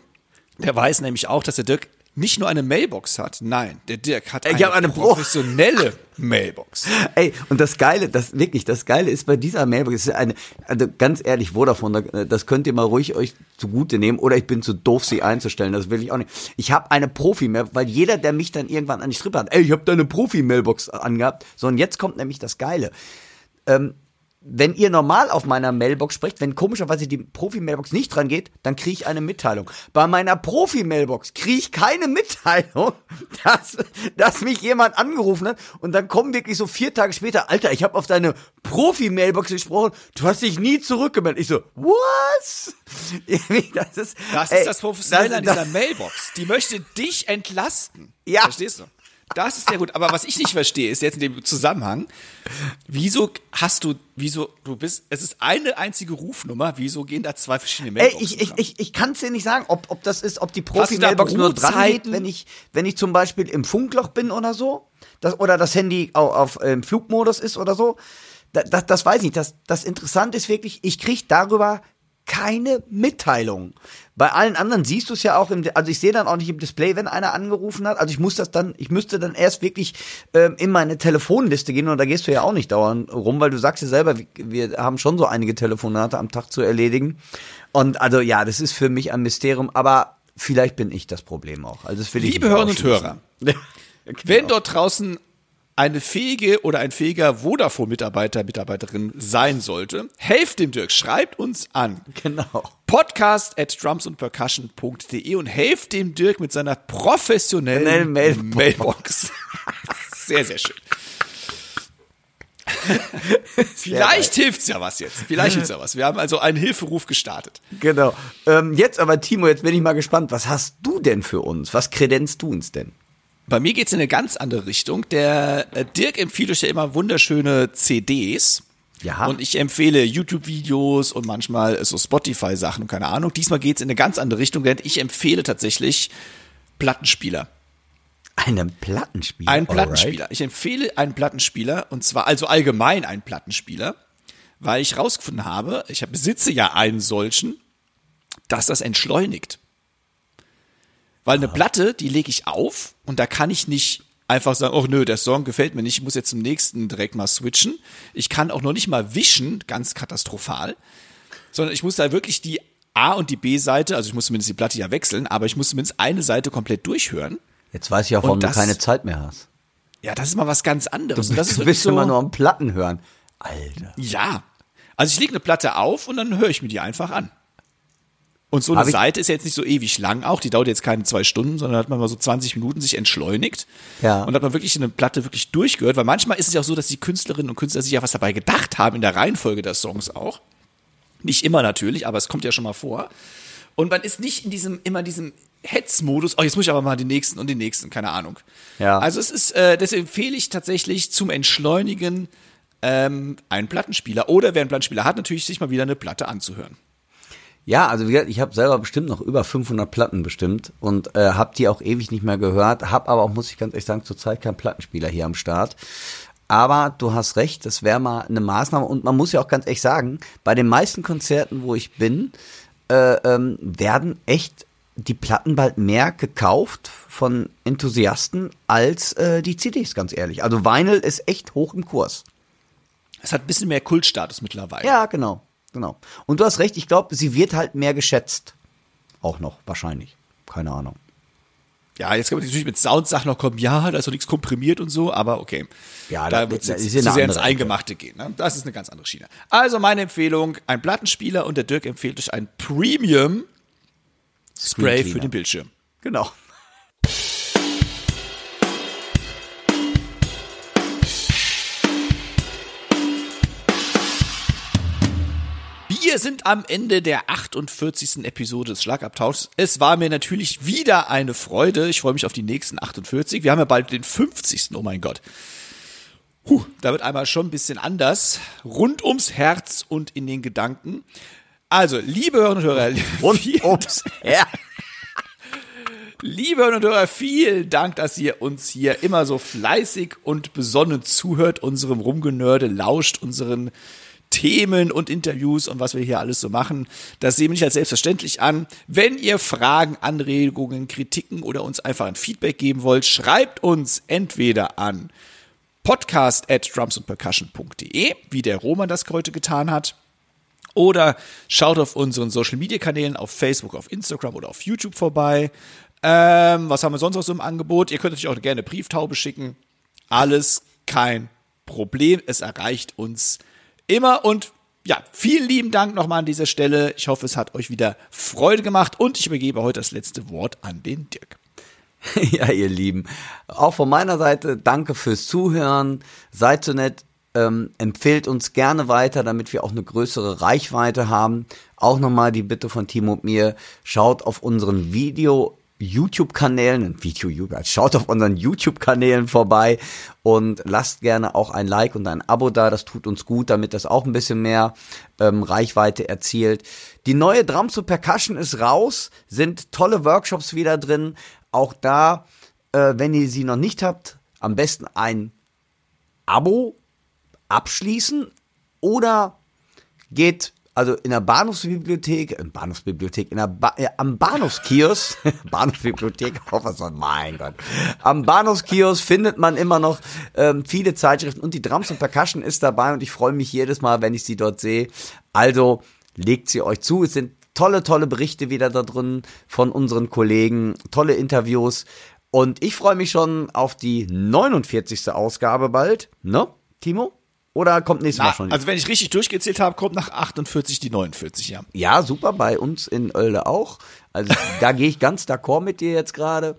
der weiß nämlich auch, dass der Dirk nicht nur eine Mailbox hat. Nein, der Dirk hat eine, eine Pro- professionelle Mailbox. Ey, und das Geile, das wirklich, das Geile ist bei dieser Mailbox, ist eine, also ganz ehrlich, Vodafone, da- das könnt ihr mal ruhig euch zugute nehmen oder ich bin zu doof, sie einzustellen, das will ich auch nicht. Ich habe eine Profi-Mailbox, weil jeder, der mich dann irgendwann an die Strippe hat, ey, ich habe da eine Profi-Mailbox angehabt. So, und jetzt kommt nämlich das Geile. Ähm, wenn ihr normal auf meiner Mailbox sprecht, wenn komischerweise die Profi-Mailbox nicht dran geht, dann kriege ich eine Mitteilung. Bei meiner Profi-Mailbox kriege ich keine Mitteilung, dass, dass mich jemand angerufen hat. Und dann kommen wirklich so vier Tage später, Alter, ich habe auf deine Profi-Mailbox gesprochen, du hast dich nie zurückgemeldet. Ich so, was? Das ist, Das ey, ist das Professionelle das- an dieser Mailbox. Die möchte dich entlasten. Ja. Verstehst du? Das ist sehr gut. Aber was ich nicht verstehe, ist jetzt in dem Zusammenhang, wieso hast du, wieso, du bist, es ist eine einzige Rufnummer, wieso gehen da zwei verschiedene Ey, Mailboxen ich, ich, dran? ich, ich kann es dir nicht sagen, ob, ob das ist, ob die Profi-Mailbox nur dran geht, wenn ich, wenn ich zum Beispiel im Funkloch bin oder so. Das, oder das Handy auf, auf ähm, Flugmodus ist oder so. Da, das, das weiß ich nicht. Das, das Interessante ist wirklich, ich kriege darüber keine Mitteilung. Bei allen anderen siehst du es ja auch im, also ich sehe dann auch nicht im Display, wenn einer angerufen hat. Also ich muss das dann, ich müsste dann erst wirklich ähm, in meine Telefonliste gehen und da gehst du ja auch nicht dauernd rum, weil du sagst ja selber, wir, haben schon so einige Telefonate am Tag zu erledigen. Und also ja, das ist für mich ein Mysterium, aber vielleicht bin ich das Problem auch. Also das will ich Liebe Hörerinnen und. Hörer, wenn dort draußen eine fähige oder ein fähiger Vodafone-Mitarbeiter, Mitarbeiterin sein sollte, helft dem Dirk, schreibt uns an. Genau. Podcast at drumsandpercussion.de und helft dem Dirk mit seiner professionellen Mailbox. Mailbox. Sehr, sehr schön. Vielleicht hilft's ja was jetzt. Vielleicht hilft's ja was. Wir haben also einen Hilferuf gestartet. Genau. Ähm, jetzt aber, Timo, jetzt bin ich mal gespannt. Was hast du denn für uns? Was kredenzt du uns denn? Bei mir geht's in eine ganz andere Richtung. Der äh, Dirk empfiehlt euch ja immer wunderschöne CDs. Ja. Und ich empfehle YouTube-Videos und manchmal so Spotify-Sachen und keine Ahnung. Diesmal geht's in eine ganz andere Richtung, denn ich empfehle tatsächlich Plattenspieler. Einen Plattenspieler. Einen Plattenspieler. Ich empfehle einen Plattenspieler und zwar also allgemein einen Plattenspieler, weil ich rausgefunden habe, ich besitze ja einen solchen, dass das entschleunigt. Weil eine Platte, die lege ich auf und da kann ich nicht einfach sagen, oh nö, der Song gefällt mir nicht, ich muss jetzt zum nächsten direkt mal switchen. Ich kann auch noch nicht mal wischen, ganz katastrophal, sondern ich muss da wirklich die A und die B-Seite, also ich muss zumindest die Platte ja wechseln, aber ich muss zumindest eine Seite komplett durchhören. Jetzt weiß ich auch, warum Und du das- keine Zeit mehr hast. Ja, das ist mal was ganz anderes. Du, das du bist so, immer nur am Platten hören. Alter. Ja. Also ich lege eine Platte auf und dann höre ich mir die einfach an. Und so eine Seite ist ja jetzt nicht so ewig lang auch, die dauert jetzt keine zwei Stunden, sondern hat man mal so 20 Minuten sich entschleunigt. Ja. Und hat man wirklich eine Platte wirklich durchgehört, weil manchmal ist es ja auch so, dass die Künstlerinnen und Künstler sich ja was dabei gedacht haben in der Reihenfolge der Songs auch. Nicht immer natürlich, aber es kommt ja schon mal vor. Und man ist nicht in diesem, immer diesem Hetzmodus, oh, jetzt muss ich aber mal den nächsten und den nächsten, keine Ahnung. Ja. Also es ist, äh, deswegen empfehle ich tatsächlich zum Entschleunigen ähm, einen Plattenspieler oder wer einen Plattenspieler hat, natürlich sich mal wieder eine Platte anzuhören. Ja, also wie gesagt, ich habe selber bestimmt noch über 500 Platten bestimmt und äh, habe die auch ewig nicht mehr gehört, habe aber auch, muss ich ganz ehrlich sagen, zurzeit keinen Plattenspieler hier am Start. Aber du hast recht, das wäre mal eine Maßnahme und man muss ja auch ganz ehrlich sagen, bei den meisten Konzerten, wo ich bin, äh, ähm, werden echt die Platten bald mehr gekauft von Enthusiasten als äh, die CDs, ganz ehrlich. Also Vinyl ist echt hoch im Kurs. Es hat ein bisschen mehr Kultstatus mittlerweile. Ja, genau, genau. Und du hast recht, ich glaube, sie wird halt mehr geschätzt. Auch noch, wahrscheinlich. Keine Ahnung. Ja, jetzt kann man natürlich mit Soundsachen noch kommen, ja, da ist doch nichts komprimiert und so, aber okay. Ja, da- da wird es zu sehr ins andere. Eingemachte gehen. Ne? Das ist eine ganz andere Schiene. Also meine Empfehlung, ein Plattenspieler und der Dirk empfiehlt euch ein Premium Spray für den Bildschirm. Genau. Wir sind am Ende der 48. Episode des Schlagabtauschs. Es war mir natürlich wieder eine Freude. Ich freue mich auf die nächsten 48. Wir haben ja bald den 50. Oh mein Gott. Puh, da wird einmal schon ein bisschen anders. Rund ums Herz und in den Gedanken. Also, liebe Hörerinnen und Hörer, Ups. Ja. liebe Hörerinnen und Hörer, vielen Dank, dass ihr uns hier immer so fleißig und besonnen zuhört, unserem Rumgenörde lauscht, unseren Themen und Interviews und was wir hier alles so machen. Das sehen wir nicht als selbstverständlich an. Wenn ihr Fragen, Anregungen, Kritiken oder uns einfach ein Feedback geben wollt, schreibt uns entweder an podcast at drumsandpercussion.de, wie der Roman das heute getan hat. Oder schaut auf unseren Social Media Kanälen auf Facebook, auf Instagram oder auf YouTube vorbei. Ähm, was haben wir sonst noch so im Angebot? Ihr könnt natürlich auch gerne Brieftaube schicken. Alles kein Problem. Es erreicht uns immer. Und ja, vielen lieben Dank nochmal an dieser Stelle. Ich hoffe, es hat euch wieder Freude gemacht und ich übergebe heute das letzte Wort an den Dirk. Ja, ihr Lieben. Auch von meiner Seite danke fürs Zuhören. Seid so nett, ähm, empfehlt uns gerne weiter, damit wir auch eine größere Reichweite haben. Auch nochmal die Bitte von Timo und mir, schaut auf unseren Video YouTube-Kanälen, Video, YouTube, schaut auf unseren YouTube-Kanälen vorbei und lasst gerne auch ein Like und ein Abo da. Das tut uns gut, damit das auch ein bisschen mehr ähm, Reichweite erzielt. Die neue Drums to Percussion ist raus, sind tolle Workshops wieder drin. Auch da, äh, wenn ihr sie noch nicht habt, am besten ein Abo abschließen oder geht also in der Bahnhofsbibliothek, in Bahnhofsbibliothek, in der ba äh, am Bahnhofskiosk, Bahnhofsbibliothek, oh was mein Gott, am Bahnhofskiosk findet man immer noch ähm, viele Zeitschriften und die Drums und Percussion ist dabei und ich freue mich jedes Mal, wenn ich sie dort sehe. Also legt sie euch zu, es sind tolle, tolle Berichte wieder da drin von unseren Kollegen, tolle Interviews und ich freue mich schon auf die 49. Ausgabe bald, ne, Timo? Oder kommt nächstes Mal Na, schon? also wenn ich richtig durchgezählt habe, kommt nach 48 die 49, ja. Ja, super, bei uns in Oelde auch. Also da gehe ich ganz d'accord mit dir jetzt gerade.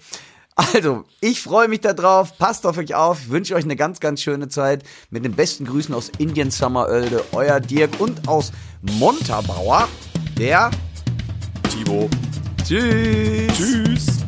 Also, ich freue mich darauf. Passt auf euch auf. Ich wünsche euch eine ganz, ganz schöne Zeit. Mit den besten Grüßen aus Indian Summer Oelde, euer Dirk und aus Montabaur, der Tibo. Tschüss. Tschüss.